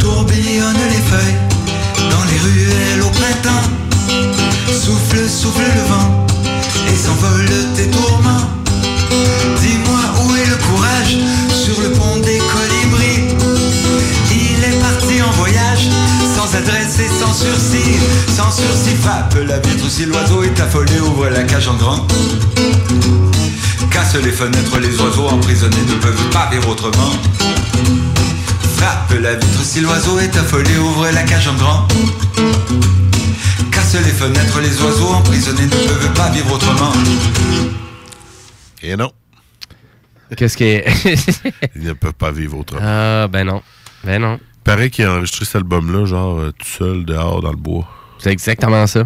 Tourbillonnent sans adresse et sans sursis. Sans sursis, frappe la vitre si l'oiseau est affolé, ouvre la cage en grand. Casse les fenêtres, les oiseaux emprisonnés ne peuvent pas vivre autrement. Frappe la vitre si l'oiseau est affolé, ouvre la cage en grand. Casse les fenêtres, les oiseaux emprisonnés ne peuvent pas vivre autrement. Et non. Qu'est-ce qui est. Ils ne peuvent pas vivre autrement. Ah, ben non. Ben non. Paraît qu'il a enregistré cet album-là, genre, euh, tout seul, dehors, dans le bois. C'est exactement ça.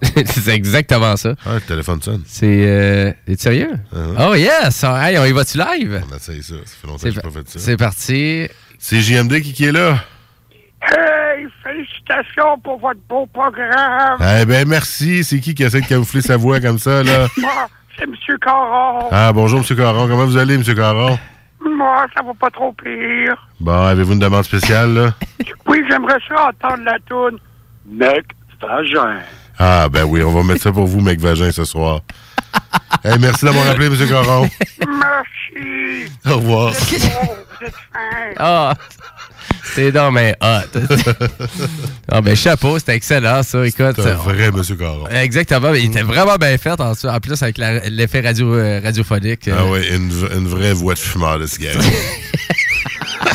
c'est exactement ça. Ah, le téléphone sonne. C'est. Euh, es sérieux? Oh yes! Ah, Hey, on y va-tu live? On essaye ça. Ça fait longtemps C'est que j'ai pa- pas fait ça. C'est parti. C'est JMD qui, qui est là. Hey, félicitations pour votre beau programme. Eh ben merci. C'est qui qui essaie de camoufler sa voix comme ça, là? Moi, c'est M. Caron. Ah, bonjour, M. Caron. Comment vous allez, M. Caron? Moi, ça va pas trop pire. Bon, avez-vous une demande spéciale, là? Oui, j'aimerais ça entendre la toune. Mec, vagin. Ah, ben oui, on va mettre ça pour vous, mec Vagin, ce soir. Eh, merci d'avoir appelé, M. Caron. Merci. Au revoir. Oh, vous êtes fin. Ah! C'est non, mais hot. Ah, ben chapeau, c'était excellent, ça. Écoute. C'est un on- vrai M. Caron. Exactement, mais il était vraiment bien fait en, en plus avec l'effet radio, euh, radiophonique. Ah euh. oui, une, une vraie voix de fumeur de cigarette.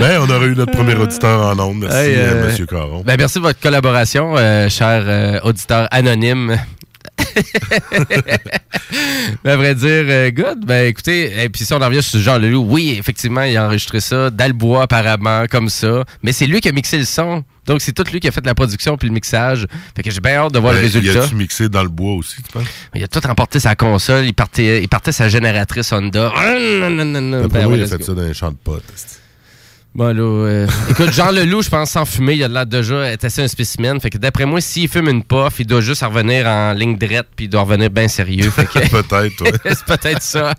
ben, on aurait eu notre premier auditeur en ondes. Merci, Hey, euh, Monsieur Caron. Ben, merci de votre collaboration, euh, cher euh, auditeur anonyme. ben, à vrai dire, euh, good. Ben, écoutez, et puis si on en revient sur Jean Leloup, oui, effectivement, il a enregistré ça d'Albois apparemment, comme ça. Mais c'est lui qui a mixé le son. Donc, c'est tout lui qui a fait la production puis le mixage. Fait que j'ai bien hâte de voir Ben, le résultat. Y a-tu mixé dans le bois aussi, tu penses? Il a tout emporté sa console, il partait, il partait sa génératrice Honda. D'après Ben, moi, ouais, il a fait go. ça dans un champ de potes. Bon, là, euh, écoute, Jean Leloup, je pense, sans fumer, il a l'air déjà être assez un spécimen. Fait que d'après moi, s'il fume une puff, il doit juste revenir en ligne droite, puis il doit revenir bien sérieux. Fait que... peut-être, ouais. C'est peut-être ça.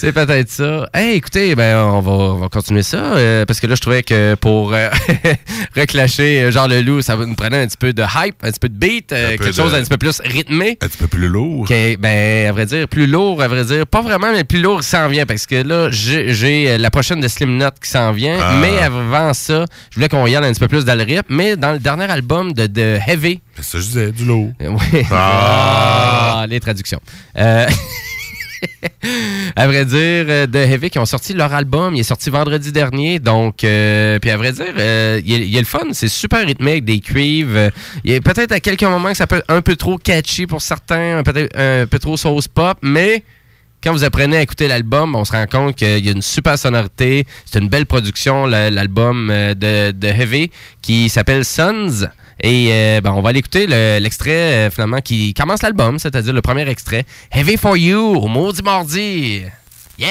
C'est peut-être ça. Hey, écoutez, ben, on va, on va continuer ça, euh, parce que là, je trouvais que pour euh, reclasher euh, Jean Leloup, ça nous prenait un petit peu de hype, un petit peu de beat, euh, Un peu quelque chose d'un petit peu plus rythmé. Un petit peu plus lourd. Ok, ben, à vrai dire, plus lourd, à vrai dire, pas vraiment, mais plus lourd s'en vient, parce que là, j'ai euh, la prochaine de Slim Knot qui s'en vient, Ah. mais avant ça, je voulais qu'on y aille un petit peu plus dans le rip, mais dans le dernier album de, de Heavy. C'est ça, je disais, du lourd. Oui. Ah. Ah, les traductions. À vrai dire, euh, The Heavy qui ont sorti leur album, il est sorti vendredi dernier, donc euh, puis à vrai dire, euh, il, il est le fun, c'est super rythmé avec des cuivres. il est peut-être à quelques moments que ça peut être un peu trop catchy pour certains, peut-être un peu trop sauce pop, mais quand vous apprenez à écouter l'album, on se rend compte qu'il y a une super sonorité. C'est une belle production, l'album de, de Heavy, qui s'appelle Sons. Et euh, ben, on va aller écouter le- l'extrait euh, finalement qui commence l'album, c'est-à-dire le premier extrait. Heavy for You, au maudit mardi. Yeah!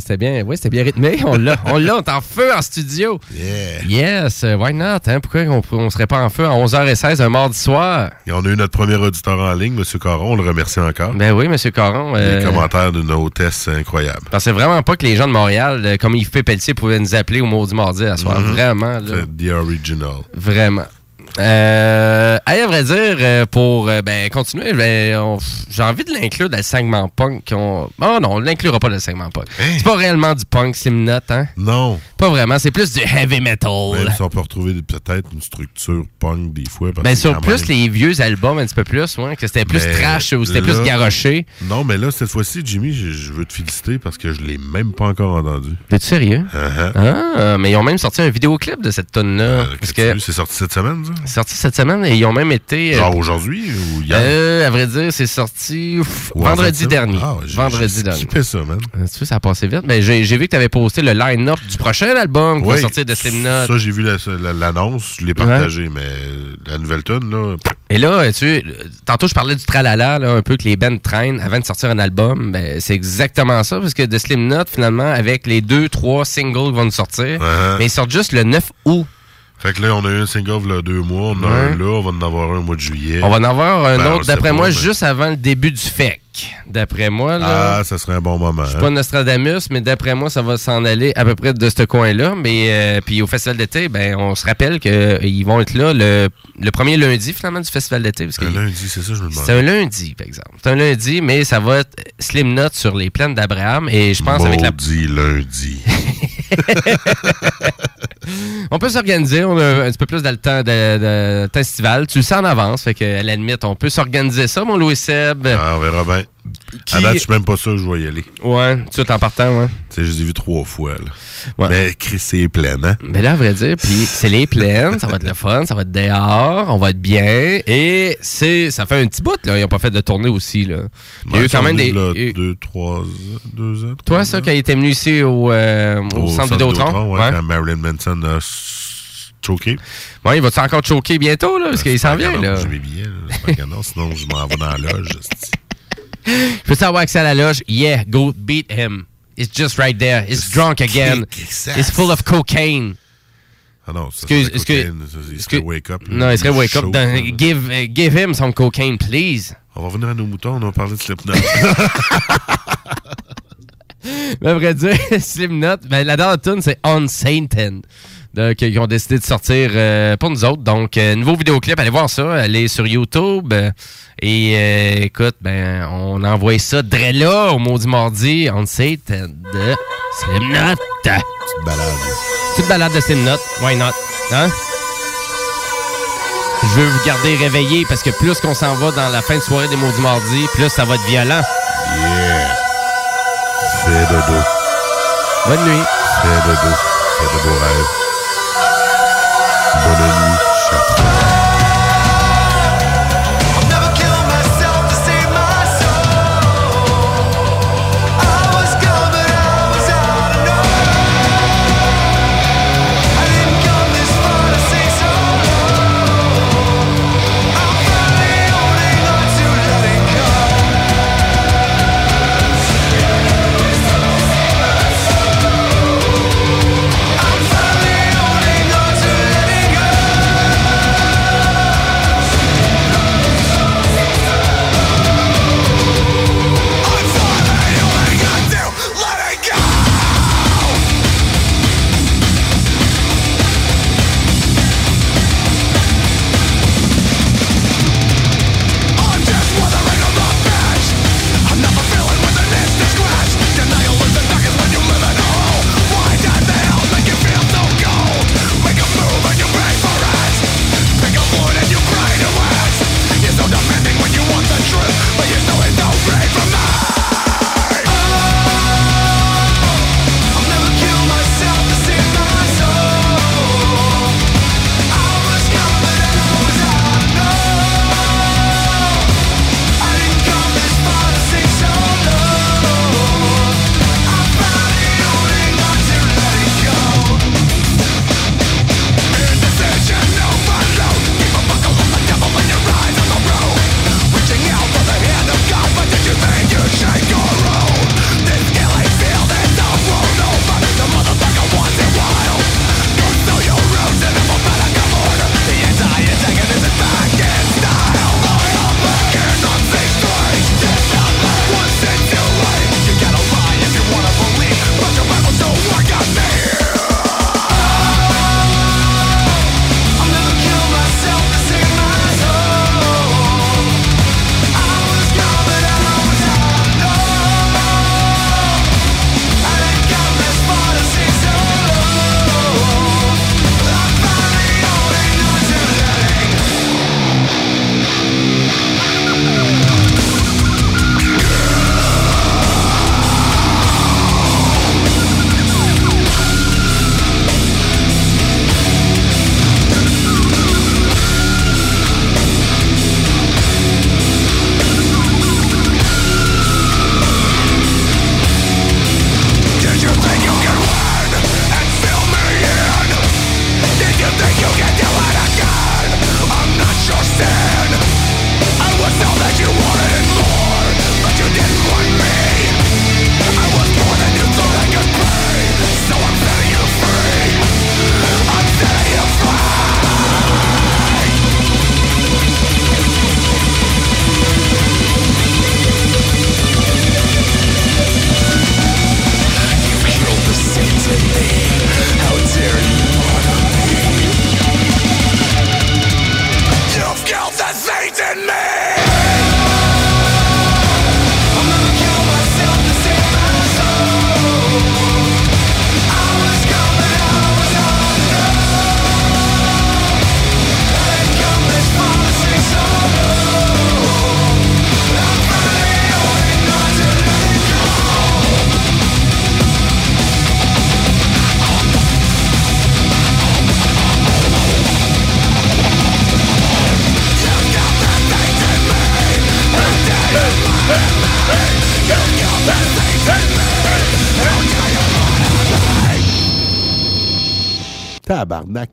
C'était bien, oui, c'était bien rythmé. On l'a, on l'a, on est en feu en studio. Yeah. Yes, euh, why not? Hein? Pourquoi on, on serait pas en feu à 11h16 un mardi soir? Et on a eu notre premier auditeur en ligne, M. Caron. On le remercie encore. Ben oui, M. Caron. euh, Les commentaires d'une hôtesse incroyable. Je pensais vraiment pas que les gens de Montréal, euh, comme Yves P. Pelletier, pouvaient nous appeler au Maudit Mardi à soir. Mhm. Vraiment, là. C'est The Original. Vraiment. Euh, à vrai dire, euh, pour euh, ben, continuer, ben, j'ai envie de l'inclure dans le segment punk. Oh non, on l'inclura pas dans le segment punk. C'est pas réellement du punk, Slim Nut, hein? Non. Pas vraiment, c'est plus du heavy metal. Même si on peut retrouver peut-être une structure punk des fois. Ben, sur plus même- les vieux albums, un petit peu plus, ouais, que c'était plus Mais trash ou c'était plus garoché. Non, mais là, cette fois-ci, Jimmy, je, je veux te féliciter parce que je l'ai même pas encore entendu. T'es-tu sérieux? Uh-huh. Ah, mais ils ont même sorti un vidéoclip de cette parce que C'est sorti cette semaine, ça? C'est sorti cette semaine et ils ont même été. euh, Genre aujourd'hui ou hier? Euh, à vrai dire, c'est sorti vendredi dernier. Ah, vendredi dernier. ça, man. Euh, Tu sais, ça a passé vite. Mais j'ai vu que tu avais posté le line-up du prochain album qui va sortir de Slim Nut. Ça, j'ai vu la- la- l'annonce, je l'ai partagé, mais la nouvelle tune, là, Et là, tu sais, tantôt je parlais du tralala, là, un peu que les bands traînent avant de sortir un album. Ben, c'est exactement ça, parce que de Slim Nut, finalement, avec les deux, trois singles qui vont nous sortir, Uh-huh. mais ils sortent juste le 9 août. Fait que là, on a eu un single là, deux mois, on a Ouais. un là, on va en avoir un au mois de juillet. On va en avoir un Ben, autre, d'après moi, mais- juste avant le début du FEC. D'après moi, là. Ah, ça serait un bon moment. Je suis hein. pas Nostradamus, mais d'après moi, ça va s'en aller à peu près de ce coin-là. Mais euh, puis au festival d'été, ben on se rappelle qu'ils vont être là le, le premier lundi finalement du festival d'été. Un lundi, c'est ça, je me demande. C'est un lundi, par exemple. C'est un lundi, mais ça va être Slim Note sur les plaines d'Abraham. Et je pense avec la. Lundi. On peut s'organiser, on a un petit peu plus dans le temps de, de- temps estival. Tu le sais en avance, fait que à la limite, on peut s'organiser ça, mon Louis Seb. Ah, on verra bien. Qui- À date, je suis même pas sûr que je vais y aller. Ouais, tout en partant, ouais. Tu sais, je les ai vus trois fois, là. Ouais. Mais Chris, c'est plein, hein? Mais là, à vrai dire, puis c'est les plaines, ça va être le fun, ça va être dehors, on va être bien. Et c'est ça fait un petit bout, là. Ils n'ont pas fait de tournée aussi, là. Il y a Ouais, eu quand même des. là, eu- deux, trois, deux ans. Toi, ça, quand il était venu ici au, euh, au, centre Vidéotron? ouais, ouais. quand Marilyn Manson a choqué. Ouais, il va-tu encore choquer bientôt, là? Parce qu'il s'en vient, là. J'ai mes billets, là. Pas sinon je m'en vais dans la loge. esti. Peux-tu avoir accès à la loge? Yeah, go beat him. It's just right there. It's drunk again. It's full of cocaine. Ah non, ça, Excuse, excuse, il serait wake up. Non, il serait wake up. Dans- give, uh, give him some cocaine, please. On va revenir à nos moutons, on a parlé de Slipknot. Mais à vrai dire, Slim Nut, ben, la dernière tune c'est On Satan. Donc, ils ont décidé de sortir euh, pour nous autres. Donc, euh, nouveau vidéoclip, allez voir ça. Allez sur YouTube. euh, et euh, écoute, ben, on a envoyé ça là, au Maudit Mardi, On Satan de Slim Nut. Petite balade. Petite balade de Slim Nut. Why not? Hein? Je veux vous garder réveillés parce que plus qu'on s'en va dans la fin de soirée des Maudits Mardi, plus ça va être violent. Yeah. Fais dodo. Bonne nuit. Fais dodo. De beaux rêves. Bonne nuit,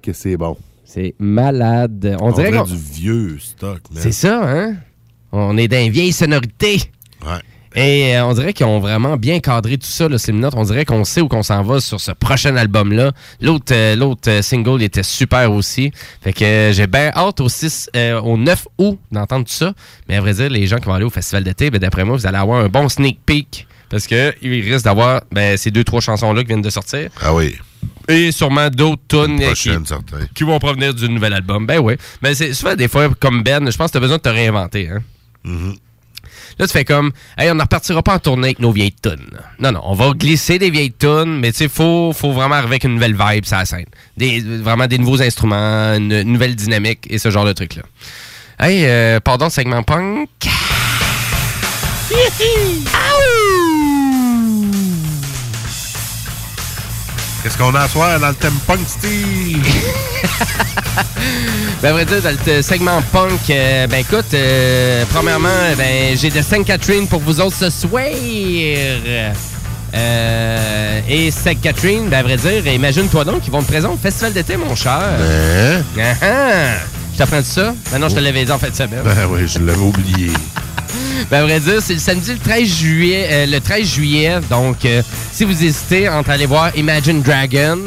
Que c'est bon. C'est malade. On, On dirait du vieux stock. C'est ça, hein? On est dans une vieille sonorité. Ouais. Et euh, on dirait qu'ils ont vraiment bien cadré tout ça, le Slipknot. On dirait qu'on sait où qu'on s'en va sur ce prochain album-là. L'autre euh, l'autre euh, single était super aussi. Fait que j'ai bien hâte au, 6, au 9 août d'entendre tout ça. Mais à vrai dire, les gens qui vont aller au festival d'été, ben, d'après moi, vous allez avoir un bon sneak peek. Parce que il risque d'avoir ben, ces deux, trois chansons-là qui viennent de sortir. Ah oui. Et sûrement d'autres tunes euh, qui, vont provenir du nouvel album. Ben oui. Mais c'est souvent des fois, comme Ben, je pense que tu as besoin de te réinventer. Hein? Mm-hmm. Là, tu fais comme, hey, on ne repartira pas en tournée avec nos vieilles tunes. Non, non, on va glisser des vieilles tunes, mais tu sais, faut, faut vraiment arriver avec une nouvelle vibe sur la scène. Des, vraiment des nouveaux instruments, une, une nouvelle dynamique et ce genre de trucs-là. Hey, euh, pardon, segment punk. Qu'est-ce qu'on a à soir dans le thème punk, Steve? Ben, à vrai dire, dans le segment punk, euh, ben écoute, euh, premièrement, ben j'ai de Sainte Catherine pour vous autres ce soir. Euh, et Sainte Catherine, ben à vrai dire, imagine-toi donc qu'ils vont te présenter au festival d'été, mon cher. Ben? Ah ah! Je t'apprends ça? Ben non, je te l'avais dit en fait de semaine. Ben oui, je l'avais oublié. Ben, à vrai dire, c'est le samedi le 13 juillet. euh, le 13 juillet. Donc, euh, si vous hésitez entre aller voir Imagine Dragon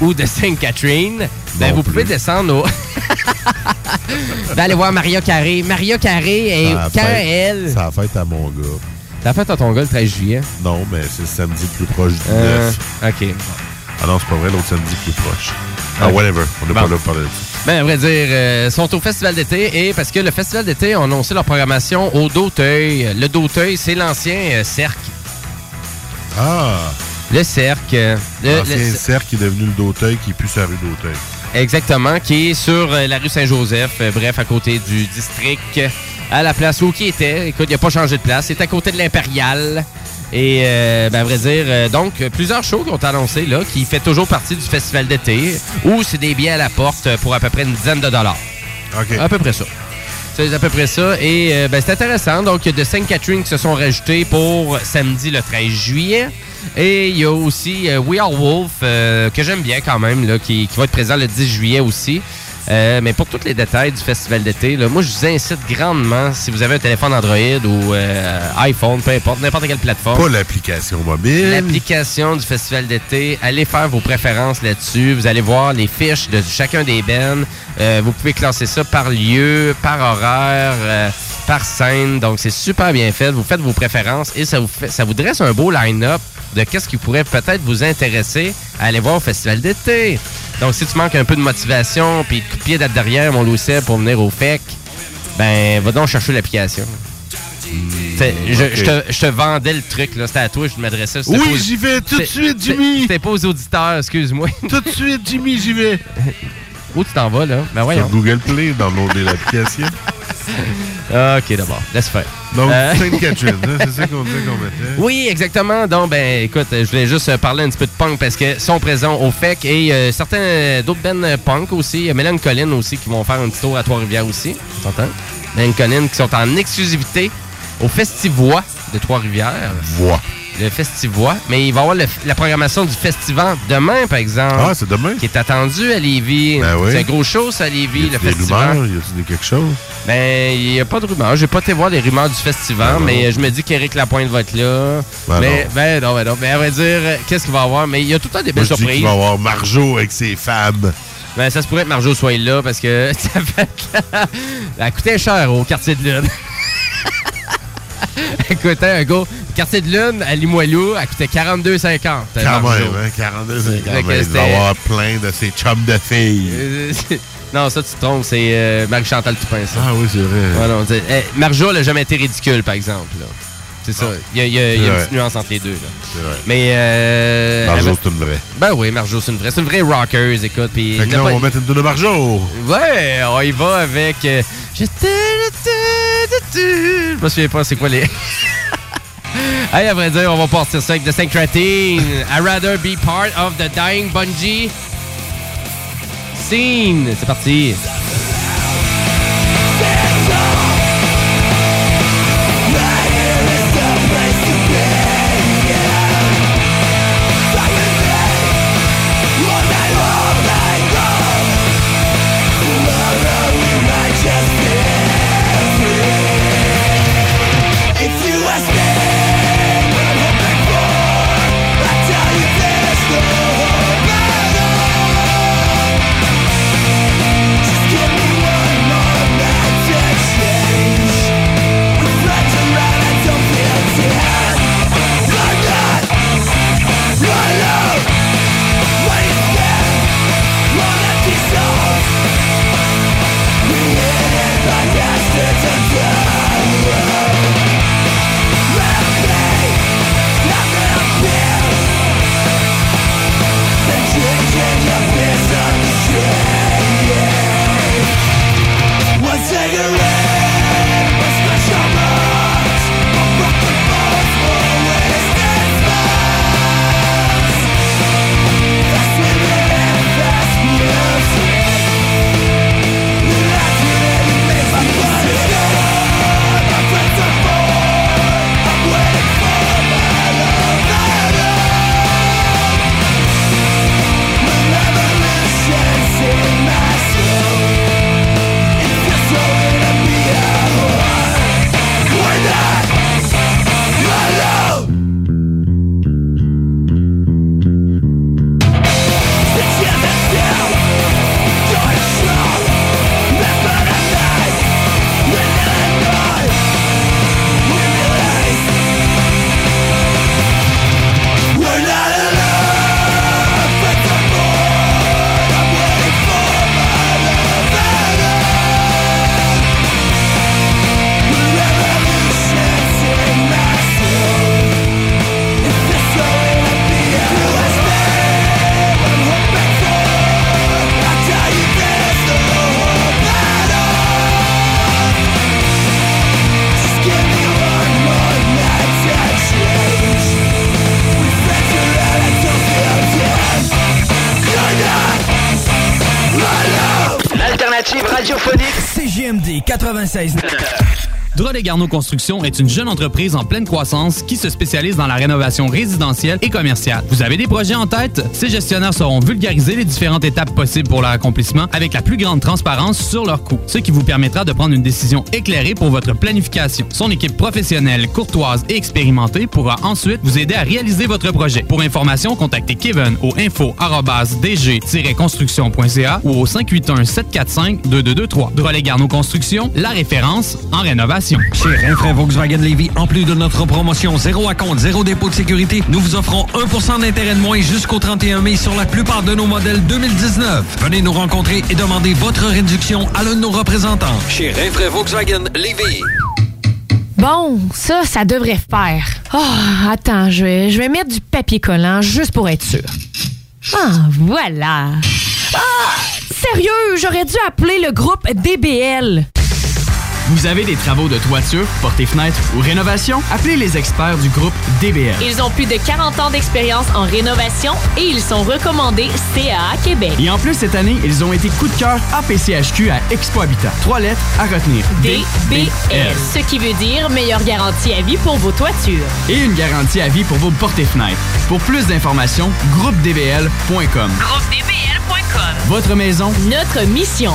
ou The Saint Catherine, ben, Non vous plus. pouvez descendre au. ben, allez voir Maria Carré. Maria Carré, et Ça a quand elle. Ça a fait à mon gars. T'as fait à ton gars le 13 juillet? Non, mais c'est le samedi le plus proche du Euh, 9. OK. Ah non, c'est pas vrai, l'autre samedi plus proche. Ah, whatever. On n'est Bon. pas là pour parler de ça. Ben, à vrai dire, euh, sont au festival d'été et parce que le festival d'été a annoncé leur programmation au Dauteuil. Le Dauteuil, c'est l'ancien euh, cercle. Ah! Le cercle. euh, L'ancien le- cercle qui est devenu le Dauteuil, qui est plus sa rue Dauteuil. Exactement, qui est sur euh, la rue Saint-Joseph, bref, à côté du district, à la place où qui était. Écoute, il n'a pas changé de place. C'est à côté de l'Impérial. Et, euh, ben, à vrai dire, euh, donc, plusieurs shows qui ont annoncé, là, qui fait toujours partie du festival d'été, où c'est des billets à la porte pour à peu près une dizaine de dollars. OK. À peu près ça. C'est à peu près ça. Et euh, ben, c'est intéressant. Donc, il y a de Sainte-Catherine qui se sont rajoutés pour samedi le 13 juillet. Et il y a aussi euh, We Are Wolf, euh, que j'aime bien quand même, là, qui, qui va être présent le 10 juillet aussi. Euh, mais pour tous les détails du festival d'été, là, moi, je vous incite grandement, si vous avez un téléphone Android ou euh, iPhone, peu importe, n'importe quelle plateforme. Pas l'application mobile. L'application du festival d'été, allez faire vos préférences là-dessus. Vous allez voir les fiches de chacun des bands. Euh, vous pouvez classer ça par lieu, par horaire, euh, par scène. Donc, c'est super bien fait. Vous faites vos préférences et ça vous, fait, ça vous dresse un beau line-up de qu'est-ce qui pourrait peut-être vous intéresser à aller voir au festival d'été. Donc, si tu manques un peu de motivation puis de coup de pied d'être derrière, mon Louis pour venir au FEC, ben, va donc chercher l'application. T'sais, je, te, je te vendais le truc, là. C'était à toi, je m'adressais. Oui, aux- j'y vais tout de suite, Jimmy. C'était pas aux auditeurs, excuse-moi. Tout de suite, Jimmy, j'y vais. Où tu t'en vas, là? Ben voyons. Sur Google Play, downloader l'application. OK, d'abord, laisse faire. Donc, Euh, Sainte-Catherine, hein, c'est ça qu'on disait qu'on mettait. Oui, exactement. Donc, ben, écoute, je voulais juste euh, parler un petit peu de punk parce que sont présents au FEC et euh, certains d'autres bands punk aussi. Il y a Mélanie Collin aussi qui vont faire un petit tour à Trois-Rivières aussi. Tu entends? Mélanie Collin qui sont en exclusivité au Festivois de Trois-Rivières. Voix. Le Festivois. Mais il va y avoir le- la programmation du Festival demain, par exemple. Ah, c'est demain? Qui est attendu à Lévis. Ben oui. C'est un gros show, ça, à Lévis, Y le Festival. rumeurs? Y des quelque chose? Ben, il n'y a pas de rumeurs. J'ai pas été voir les rumeurs du festival, Ben mais euh, je me dis qu'Éric Lapointe va être là. Ben mais, non. ben non, ben non. Mais à vrai dire, euh, qu'est-ce qu'il va y avoir? Mais il y a tout le temps des Moi, belles je dis surprises. qu'il va y avoir Marjo avec ses femmes. Ben, ça se pourrait que Marjo soit là parce que ça fait Elle coûtait cher au quartier de Lune. Elle coûtait un gars. Quartier de Lune à Limoilou, elle coûtait 42,50. Quand Marjo. même, hein, 42, c'est Fait quand que même. Il va y c'était- avoir plein de ses chums de filles. Euh, non, ça, tu te trompes. C'est euh, Marie-Chantal Toupin, ça. Ah oui, c'est vrai. Ouais, non, c'est- eh, Marjo n'a jamais été ridicule, par exemple. là. C'est ça. Il y a, y a- y a une petite nuance entre les deux. là. C'est vrai. Mais. Euh, Marjo, c'est une vraie. Ben oui, Marjo, c'est une vraie. C'est une vraie rockers, écoute. Puis Fait que on va mettre une tour de Marjo. Ouais, on y va avec. euh, te- Je me souviens pas, c'est quoi les. hey, à vrai dire, on va partir ça avec The Sanctratine. I'd rather be part of the dying bungee scene. C'est parti. Garneau Construction est une jeune entreprise en pleine croissance qui se spécialise dans la rénovation résidentielle et commerciale. Vous avez des projets en tête? Ces gestionnaires sauront vulgariser les différentes étapes possibles pour leur accomplissement avec la plus grande transparence sur leurs coûts, ce qui vous permettra de prendre une décision éclairée pour votre planification. Son équipe professionnelle, courtoise et expérimentée pourra ensuite vous aider à réaliser votre projet. Pour information, contactez Kevin au info-dg-construction.ca ou au 581-745-2223. Drolet Garneau Construction, la référence en rénovation. Chez Rinfraie Volkswagen Levy, en plus de notre promotion 0 à compte, 0 dépôt de sécurité, nous vous offrons 1% d'intérêt de moins jusqu'au 31 mai sur la plupart de nos modèles 2019. Venez nous rencontrer et demandez votre réduction à l'un de nos représentants. Chez Rinfraie Volkswagen Levy. Bon, ça, ça devrait faire. Oh, attends, je vais, je vais mettre du papier collant juste pour être sûr. Ah, voilà. Ah, sérieux, j'aurais dû appeler le groupe DBL. Vous avez des travaux de toiture, portées fenêtres ou rénovation? Appelez les experts du groupe DBL. Ils ont plus de 40 ans d'expérience en rénovation et ils sont recommandés CAA Québec. Et en plus, cette année, ils ont été coup de cœur APCHQ à Expo Habitat. Trois lettres à retenir. DBL. Ce qui veut dire meilleure garantie à vie pour vos toitures. Et une garantie à vie pour vos portées fenêtres. Pour plus d'informations, groupedbl.com. GroupeDBL.com. Votre maison, Notre mission.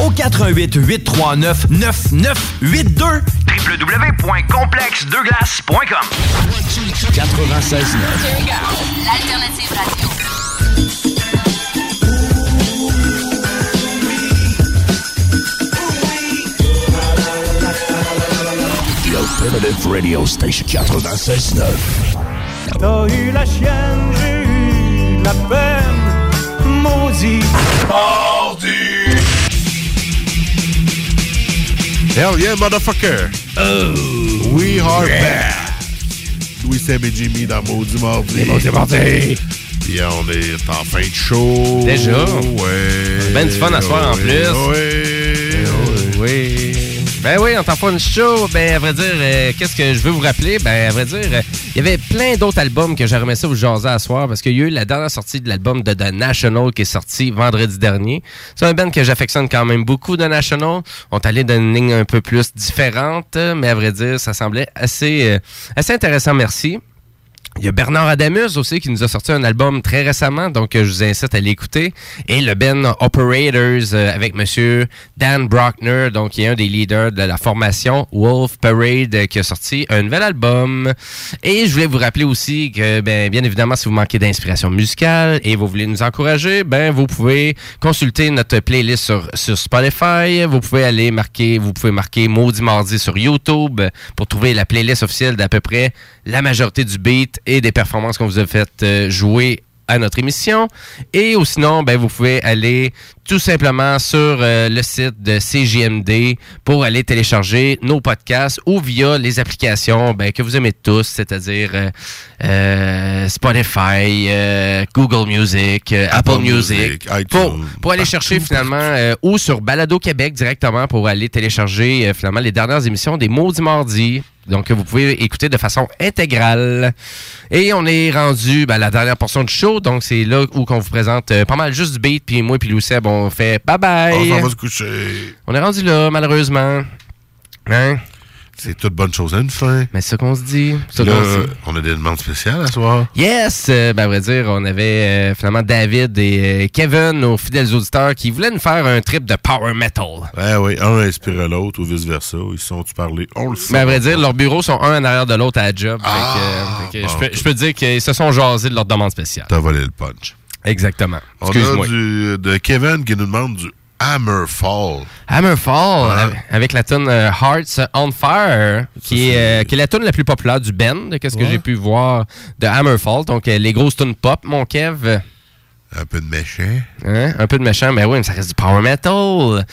au 88 839 9982 www.complexdeglace.com 96 L'alternative radio. The Alternative Radio Station 96 T'as eu la chienne, j'ai eu la peine, maudit. Mardi! Hell yeah, motherfucker! Oh! We are back! Louis Seb et Jimmy dans Maudit Mardi. Les Maudits Mardis. Puis on est en fin de show. Déjà? Ouais. Ben du fun à soir en ouais, plus. Ouais. Ben oui, on t'en fait une show. Ben, à vrai dire, euh, qu'est-ce que je veux vous rappeler? Ben, à vrai dire, euh, il y avait plein d'autres albums que j'aimerais ça vous jaser à soir parce qu'il y a eu la dernière sortie de l'album de The National qui est sorti vendredi dernier. C'est un band que j'affectionne quand même beaucoup, The National. On est allé dans une ligne un peu plus différente, mais à vrai dire, ça semblait assez, euh, assez intéressant, merci. Il y a Bernard Adamus aussi qui nous a sorti un album très récemment, donc euh, je vous incite à l'écouter. Et le Ben Operators euh, avec Monsieur Dan Brockner, donc qui est un des leaders de la formation Wolf Parade euh, qui a sorti un nouvel album. Et je voulais vous rappeler aussi que, ben, bien évidemment, si vous manquez d'inspiration musicale et vous voulez nous encourager, ben, vous pouvez consulter notre playlist sur, sur Spotify. Vous pouvez aller marquer, vous pouvez marquer Maudit Mardi sur YouTube pour trouver la playlist officielle d'à peu près la majorité du beat et des performances qu'on vous a fait euh, jouer à notre émission. Et ou sinon, ben, vous pouvez aller tout simplement sur euh, le site de CGMD pour aller télécharger nos podcasts ou via les applications ben, que vous aimez tous, c'est-à-dire euh, euh, Spotify, Google Music, Apple, Apple Music, Music, pour, iTunes, pour aller chercher finalement, ou sur Balado Québec directement pour aller télécharger finalement les dernières émissions des Maudits Mardis. Donc, vous pouvez écouter de façon intégrale. Et on est rendu ben, à la dernière portion du show. Donc, c'est là où on vous présente pas mal juste du beat. Puis moi puis Lou Seb, on fait bye-bye. On s'en va se coucher. On est rendu là, malheureusement. Hein? C'est toute bonne chose à une fin. Mais c'est ça qu'on se dit. Là, on a des demandes spéciales à soir. Yes! Euh, ben, à vrai dire, on avait euh, finalement David et euh, Kevin, nos fidèles auditeurs, qui voulaient nous faire un trip de power metal. Ouais, oui, un inspire l'autre ou vice-versa. Ils se sont-tu parlé? On le sait. Mais à vrai dire, leurs bureaux sont un en arrière de l'autre à la job. Fait que, euh, fait que bon. je, peux, je peux dire qu'ils se sont jasés de leur demande spéciale. T'as volé le punch. Exactement. On a du, de Kevin qui nous demande du Hammerfall. Hammerfall, avec- la tune euh, Hearts on Fire, qui, est, euh, qui est la tune la plus populaire du band, qu'est-ce que Ouais. j'ai pu voir de Hammerfall. Donc, euh, les grosses tunes pop, mon Kev. Un peu de méchant. Hein? Un peu de méchant, mais oui, mais ça reste du power metal.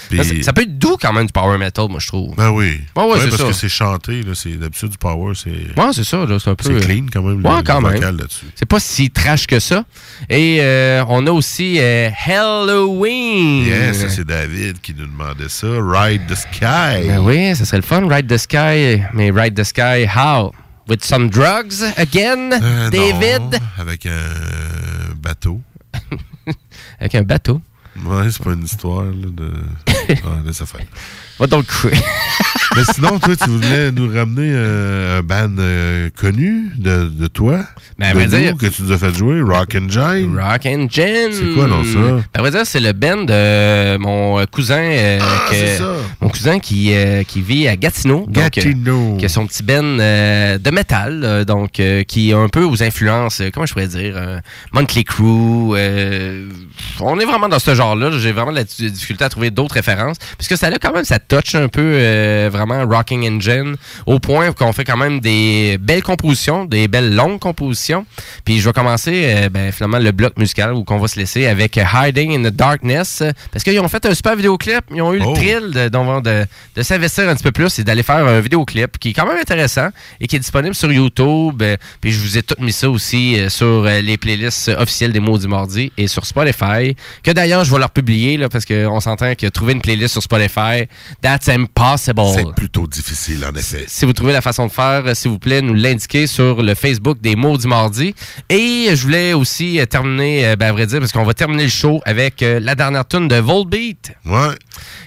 Ça, peut être doux quand même du power metal, moi, je trouve. Ben oui. Ouais, ouais, c'est parce ça. que c'est chanté, là. C'est d'habitude du power, c'est. Ouais, c'est ça, c'est un peu. C'est clean quand même, le- quand le même. vocal là-dessus. C'est pas si trash que ça. Et euh, on a aussi euh, Halloween. Yeah, ça c'est David qui nous demandait ça. Ride the Sky. Ben oui, ça serait le fun, Ride the Sky. Mais Ride the Sky, how? With some drugs again, Euh, David? non, avec un bateau. Avec un bateau. Ouais, c'est pas une histoire là, de. Ah, laisse faire. Va donc coucher. Mais sinon, toi, tu voulais nous ramener euh, un band euh, connu de, de toi, Ben, de vrai nous, dire- que tu nous as fait jouer, Rock and Jane. Rock and Gin. C'est quoi, non, ça? Ben, à vrai dire, c'est le band de mon euh, cousin. euh, Ah, que- ça. Mon cousin qui, qui vit à Gatineau. donc, Gatineau. qui a son petit band de métal. donc, qui est un peu aux influences, comment je pourrais dire, Monkey Crew. on est vraiment dans ce genre-là. J'ai vraiment de la difficulté à trouver d'autres références. Puisque ça a quand même, ça touch un peu euh, vraiment Rocking Engine. Au point qu'on fait quand même des belles compositions, des belles longues compositions. Puis je vais commencer, euh, ben, finalement, le bloc musical où qu'on va se laisser avec Hiding in the Darkness. Parce qu'ils ont fait un super vidéoclip. Ils ont eu Oh. le thrill de, de, de- de s'investir un petit peu plus et d'aller faire un vidéoclip qui est quand même intéressant et qui est disponible sur YouTube. Euh, Puis je vous ai tout mis ça aussi euh, sur les playlists officielles des Mots du Mardi et sur Spotify. Que d'ailleurs, je vais leur publier là, parce qu'on s'entend que trouver une playlist sur Spotify, that's impossible. Plutôt difficile, en effet. Si vous trouvez la façon de faire, euh, s'il vous plaît, nous l'indiquer sur le Facebook des mots du mardi. Et je voulais aussi euh, terminer, euh, ben, à vrai dire, parce qu'on va terminer le show avec la dernière tune de Volbeat. Ouais.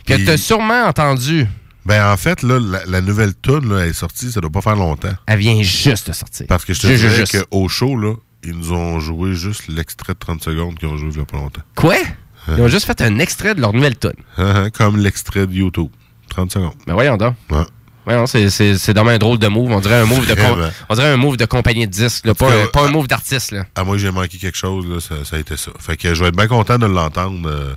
Que tu as sûrement entendu. Ben, en fait, là, la, la nouvelle tune là, elle est sortie, ça doit pas faire longtemps. Elle vient juste de sortir. Parce que je te dirais juste. qu'au show, là, ils nous ont joué juste l'extrait de 30 secondes qu'ils ont joué il y a pas longtemps. Quoi? Ils ont juste fait un extrait de leur nouvelle tune. Comme l'extrait de YouTube. 30 secondes. Ben voyons donc. Ouais. C'est, dans un drôle de move. On dirait un move de, on dirait un move de compagnie de disques, là, pas, cas, pas un move d'artiste. À moi, j'ai manqué quelque chose, là, ça, ça a été ça. Fait que je vais être bien content de l'entendre euh,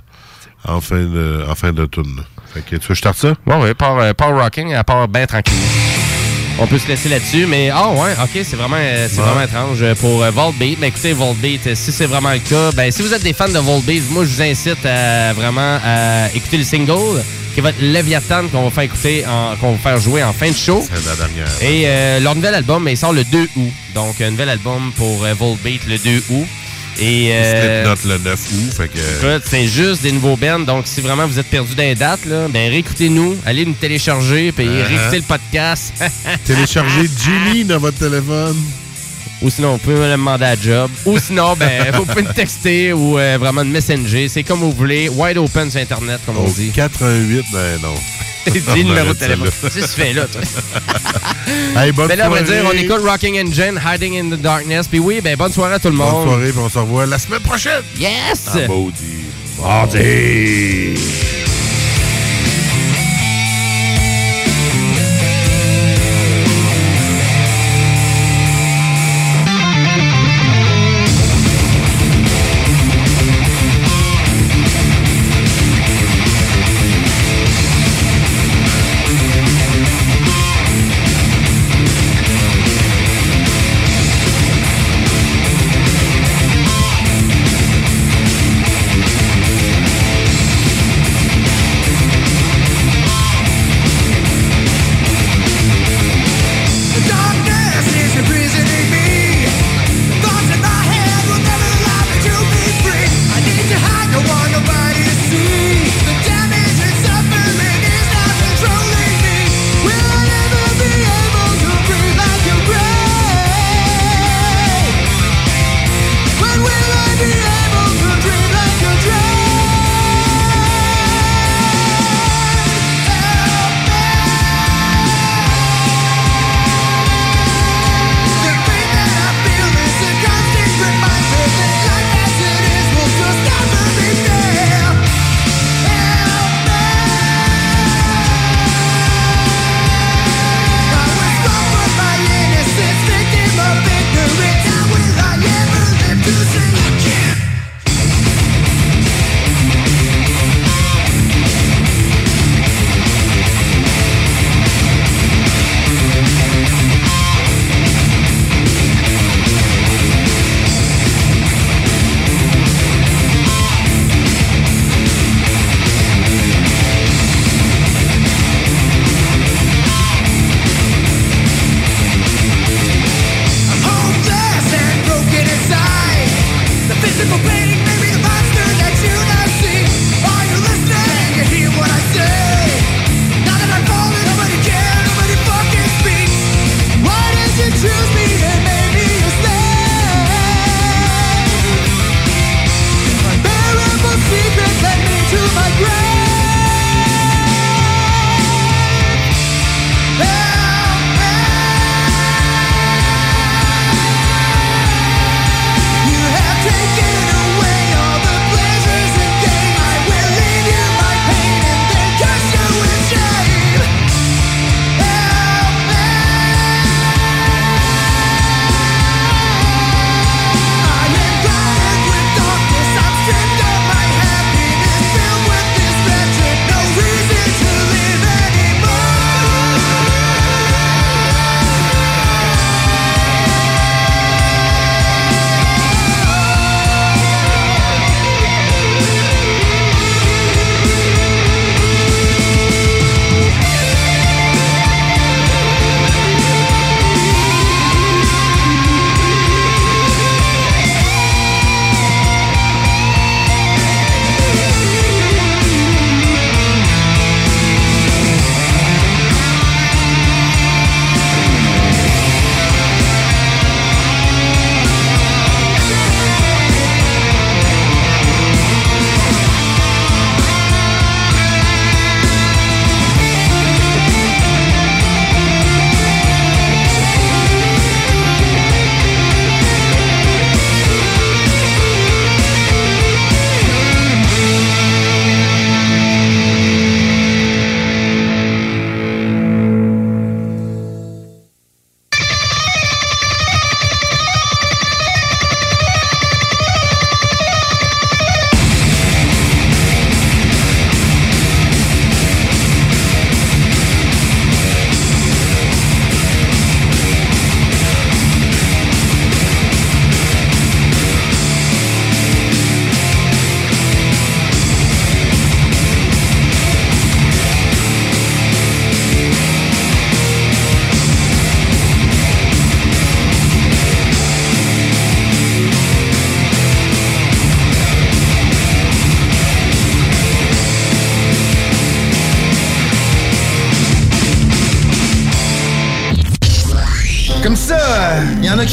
en fin de, en fin de tune. Fait que tu veux que je starte ça? Ouais, ouais, part, euh, part rocking, à part bien tranquille. On peut se laisser là-dessus, mais ah ouais, ok, c'est vraiment, euh, c'est Ouais. vraiment étrange euh, pour euh, Volbeat. Mais écoutez, Volbeat, euh, si c'est vraiment le cas, ben si vous êtes des fans de Volbeat, moi je vous incite à vraiment à écouter le single qui va être Leviathan qu'on va faire écouter, en- qu'on va faire jouer en fin de show. C'est la dernière. Et euh, leur nouvel album, il sort le 2 août. Donc un nouvel album pour Volbeat le 2 août. Et euh, Slipknot le 9 août. Fait que. Écoute, c'est juste des nouveaux bands. Donc, si vraiment vous êtes perdu dans les dates, là, ben réécoutez-nous, allez nous télécharger, puis réécoutez le podcast. Téléchargez Jimmy dans votre téléphone. Ou sinon, vous pouvez me demander à job. Ou sinon, ben, vous pouvez me texter ou euh, vraiment me messenger. C'est comme vous voulez. Wide open sur Internet, comme on dit. 88, ben non. Dis le numéro de téléphone. que tu fais là, toi? Hey, bonne Mais là, on va soirée. dire, on écoute Rocking Engine, Hiding in the Darkness. Puis oui, ben, bonne soirée à tout le Bonne monde. soirée, puis on se revoit la semaine prochaine. Yes! Ah, maudit. Mardi.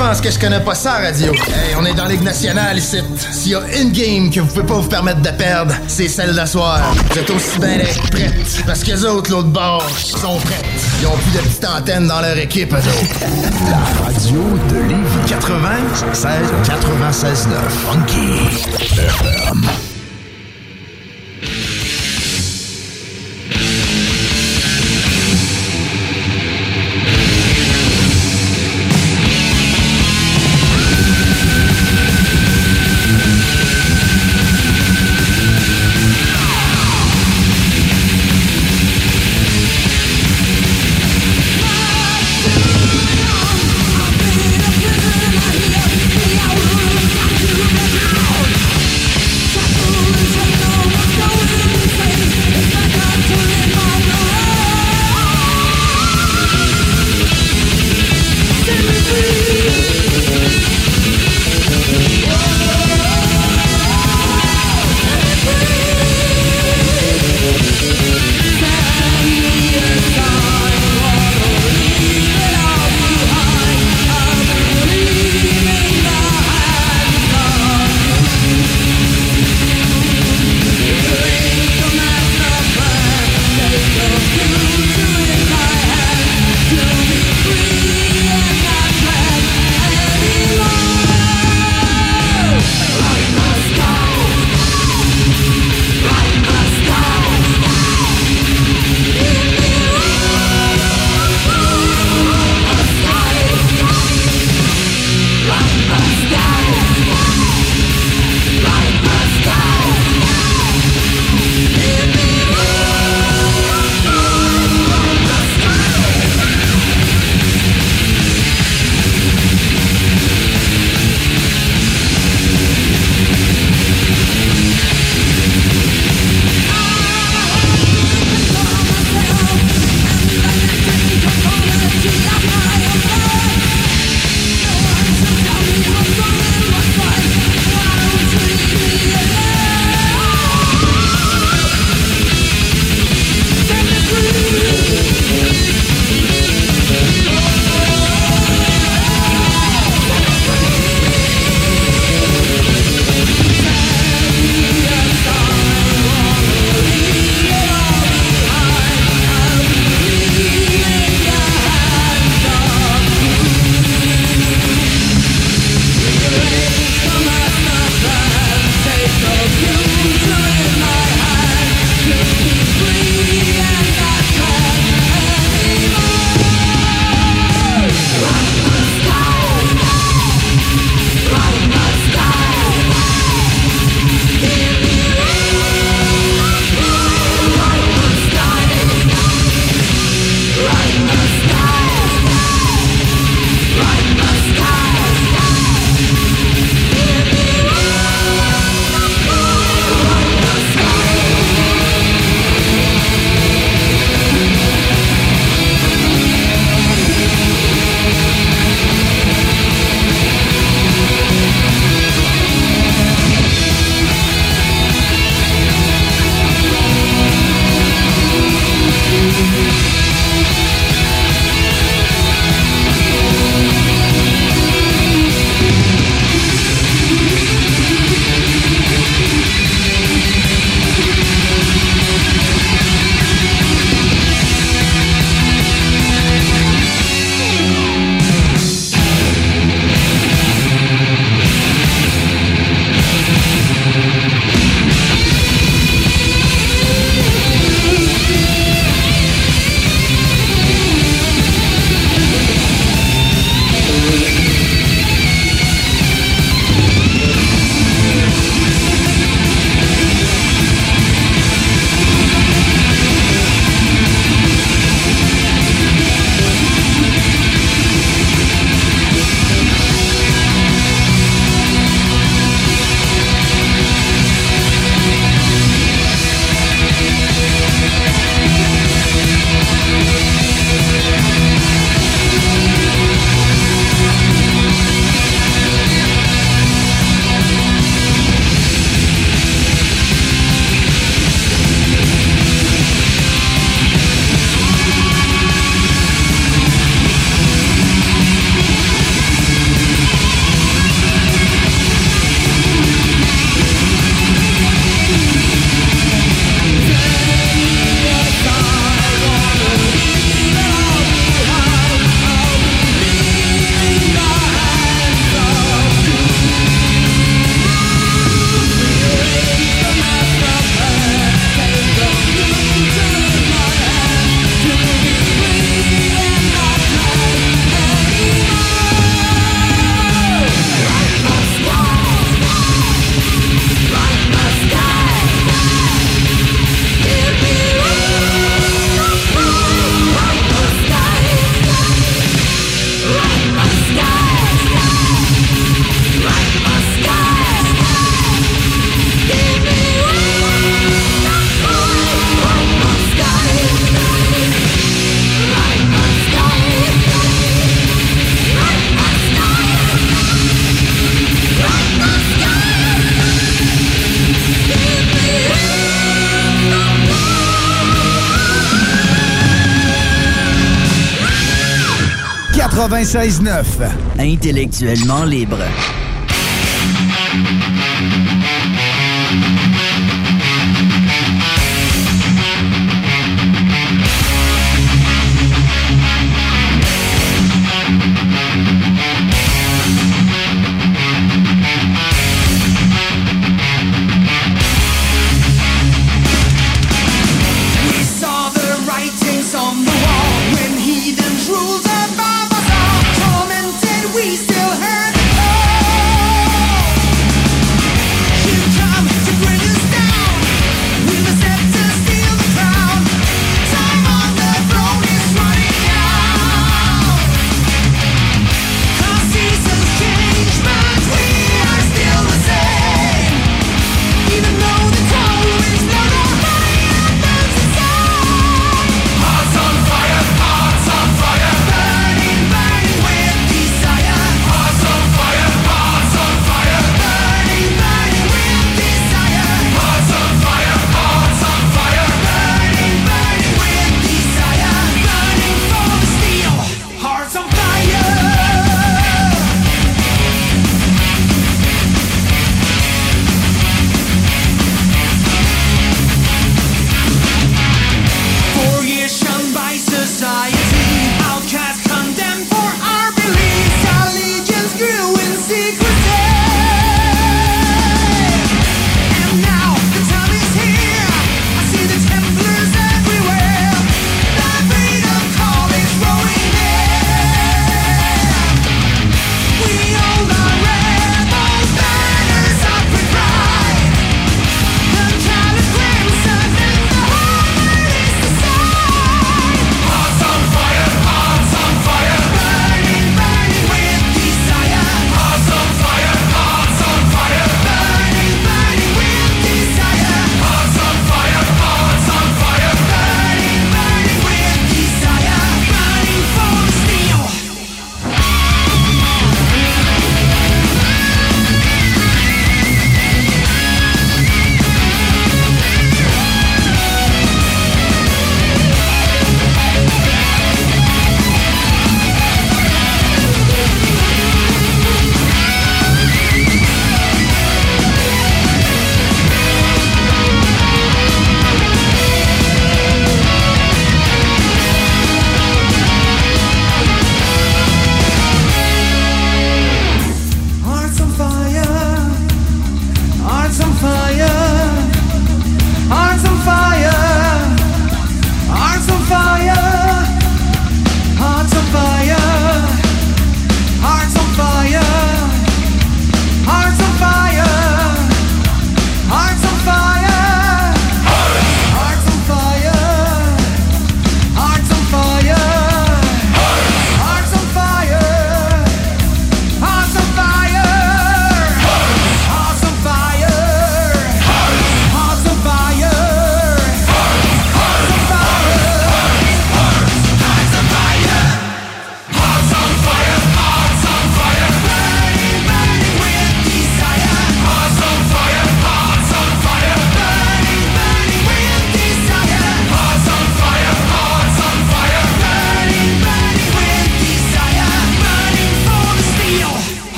Qui pensent que je connais pas ça, radio. Hey, on est dans Ligue nationale ici. S'il y a une game que vous pouvez pas vous permettre de perdre, c'est celle d'asseoir. Vous êtes aussi bien prêtes. Parce que les autres, l'autre bord, sont prêtes. Ils ont plus de petites antennes dans leur équipe, eux autres. La radio de Lévis 96 96 9 Funky 96.9. Intellectuellement libre.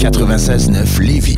96.9 Lévis.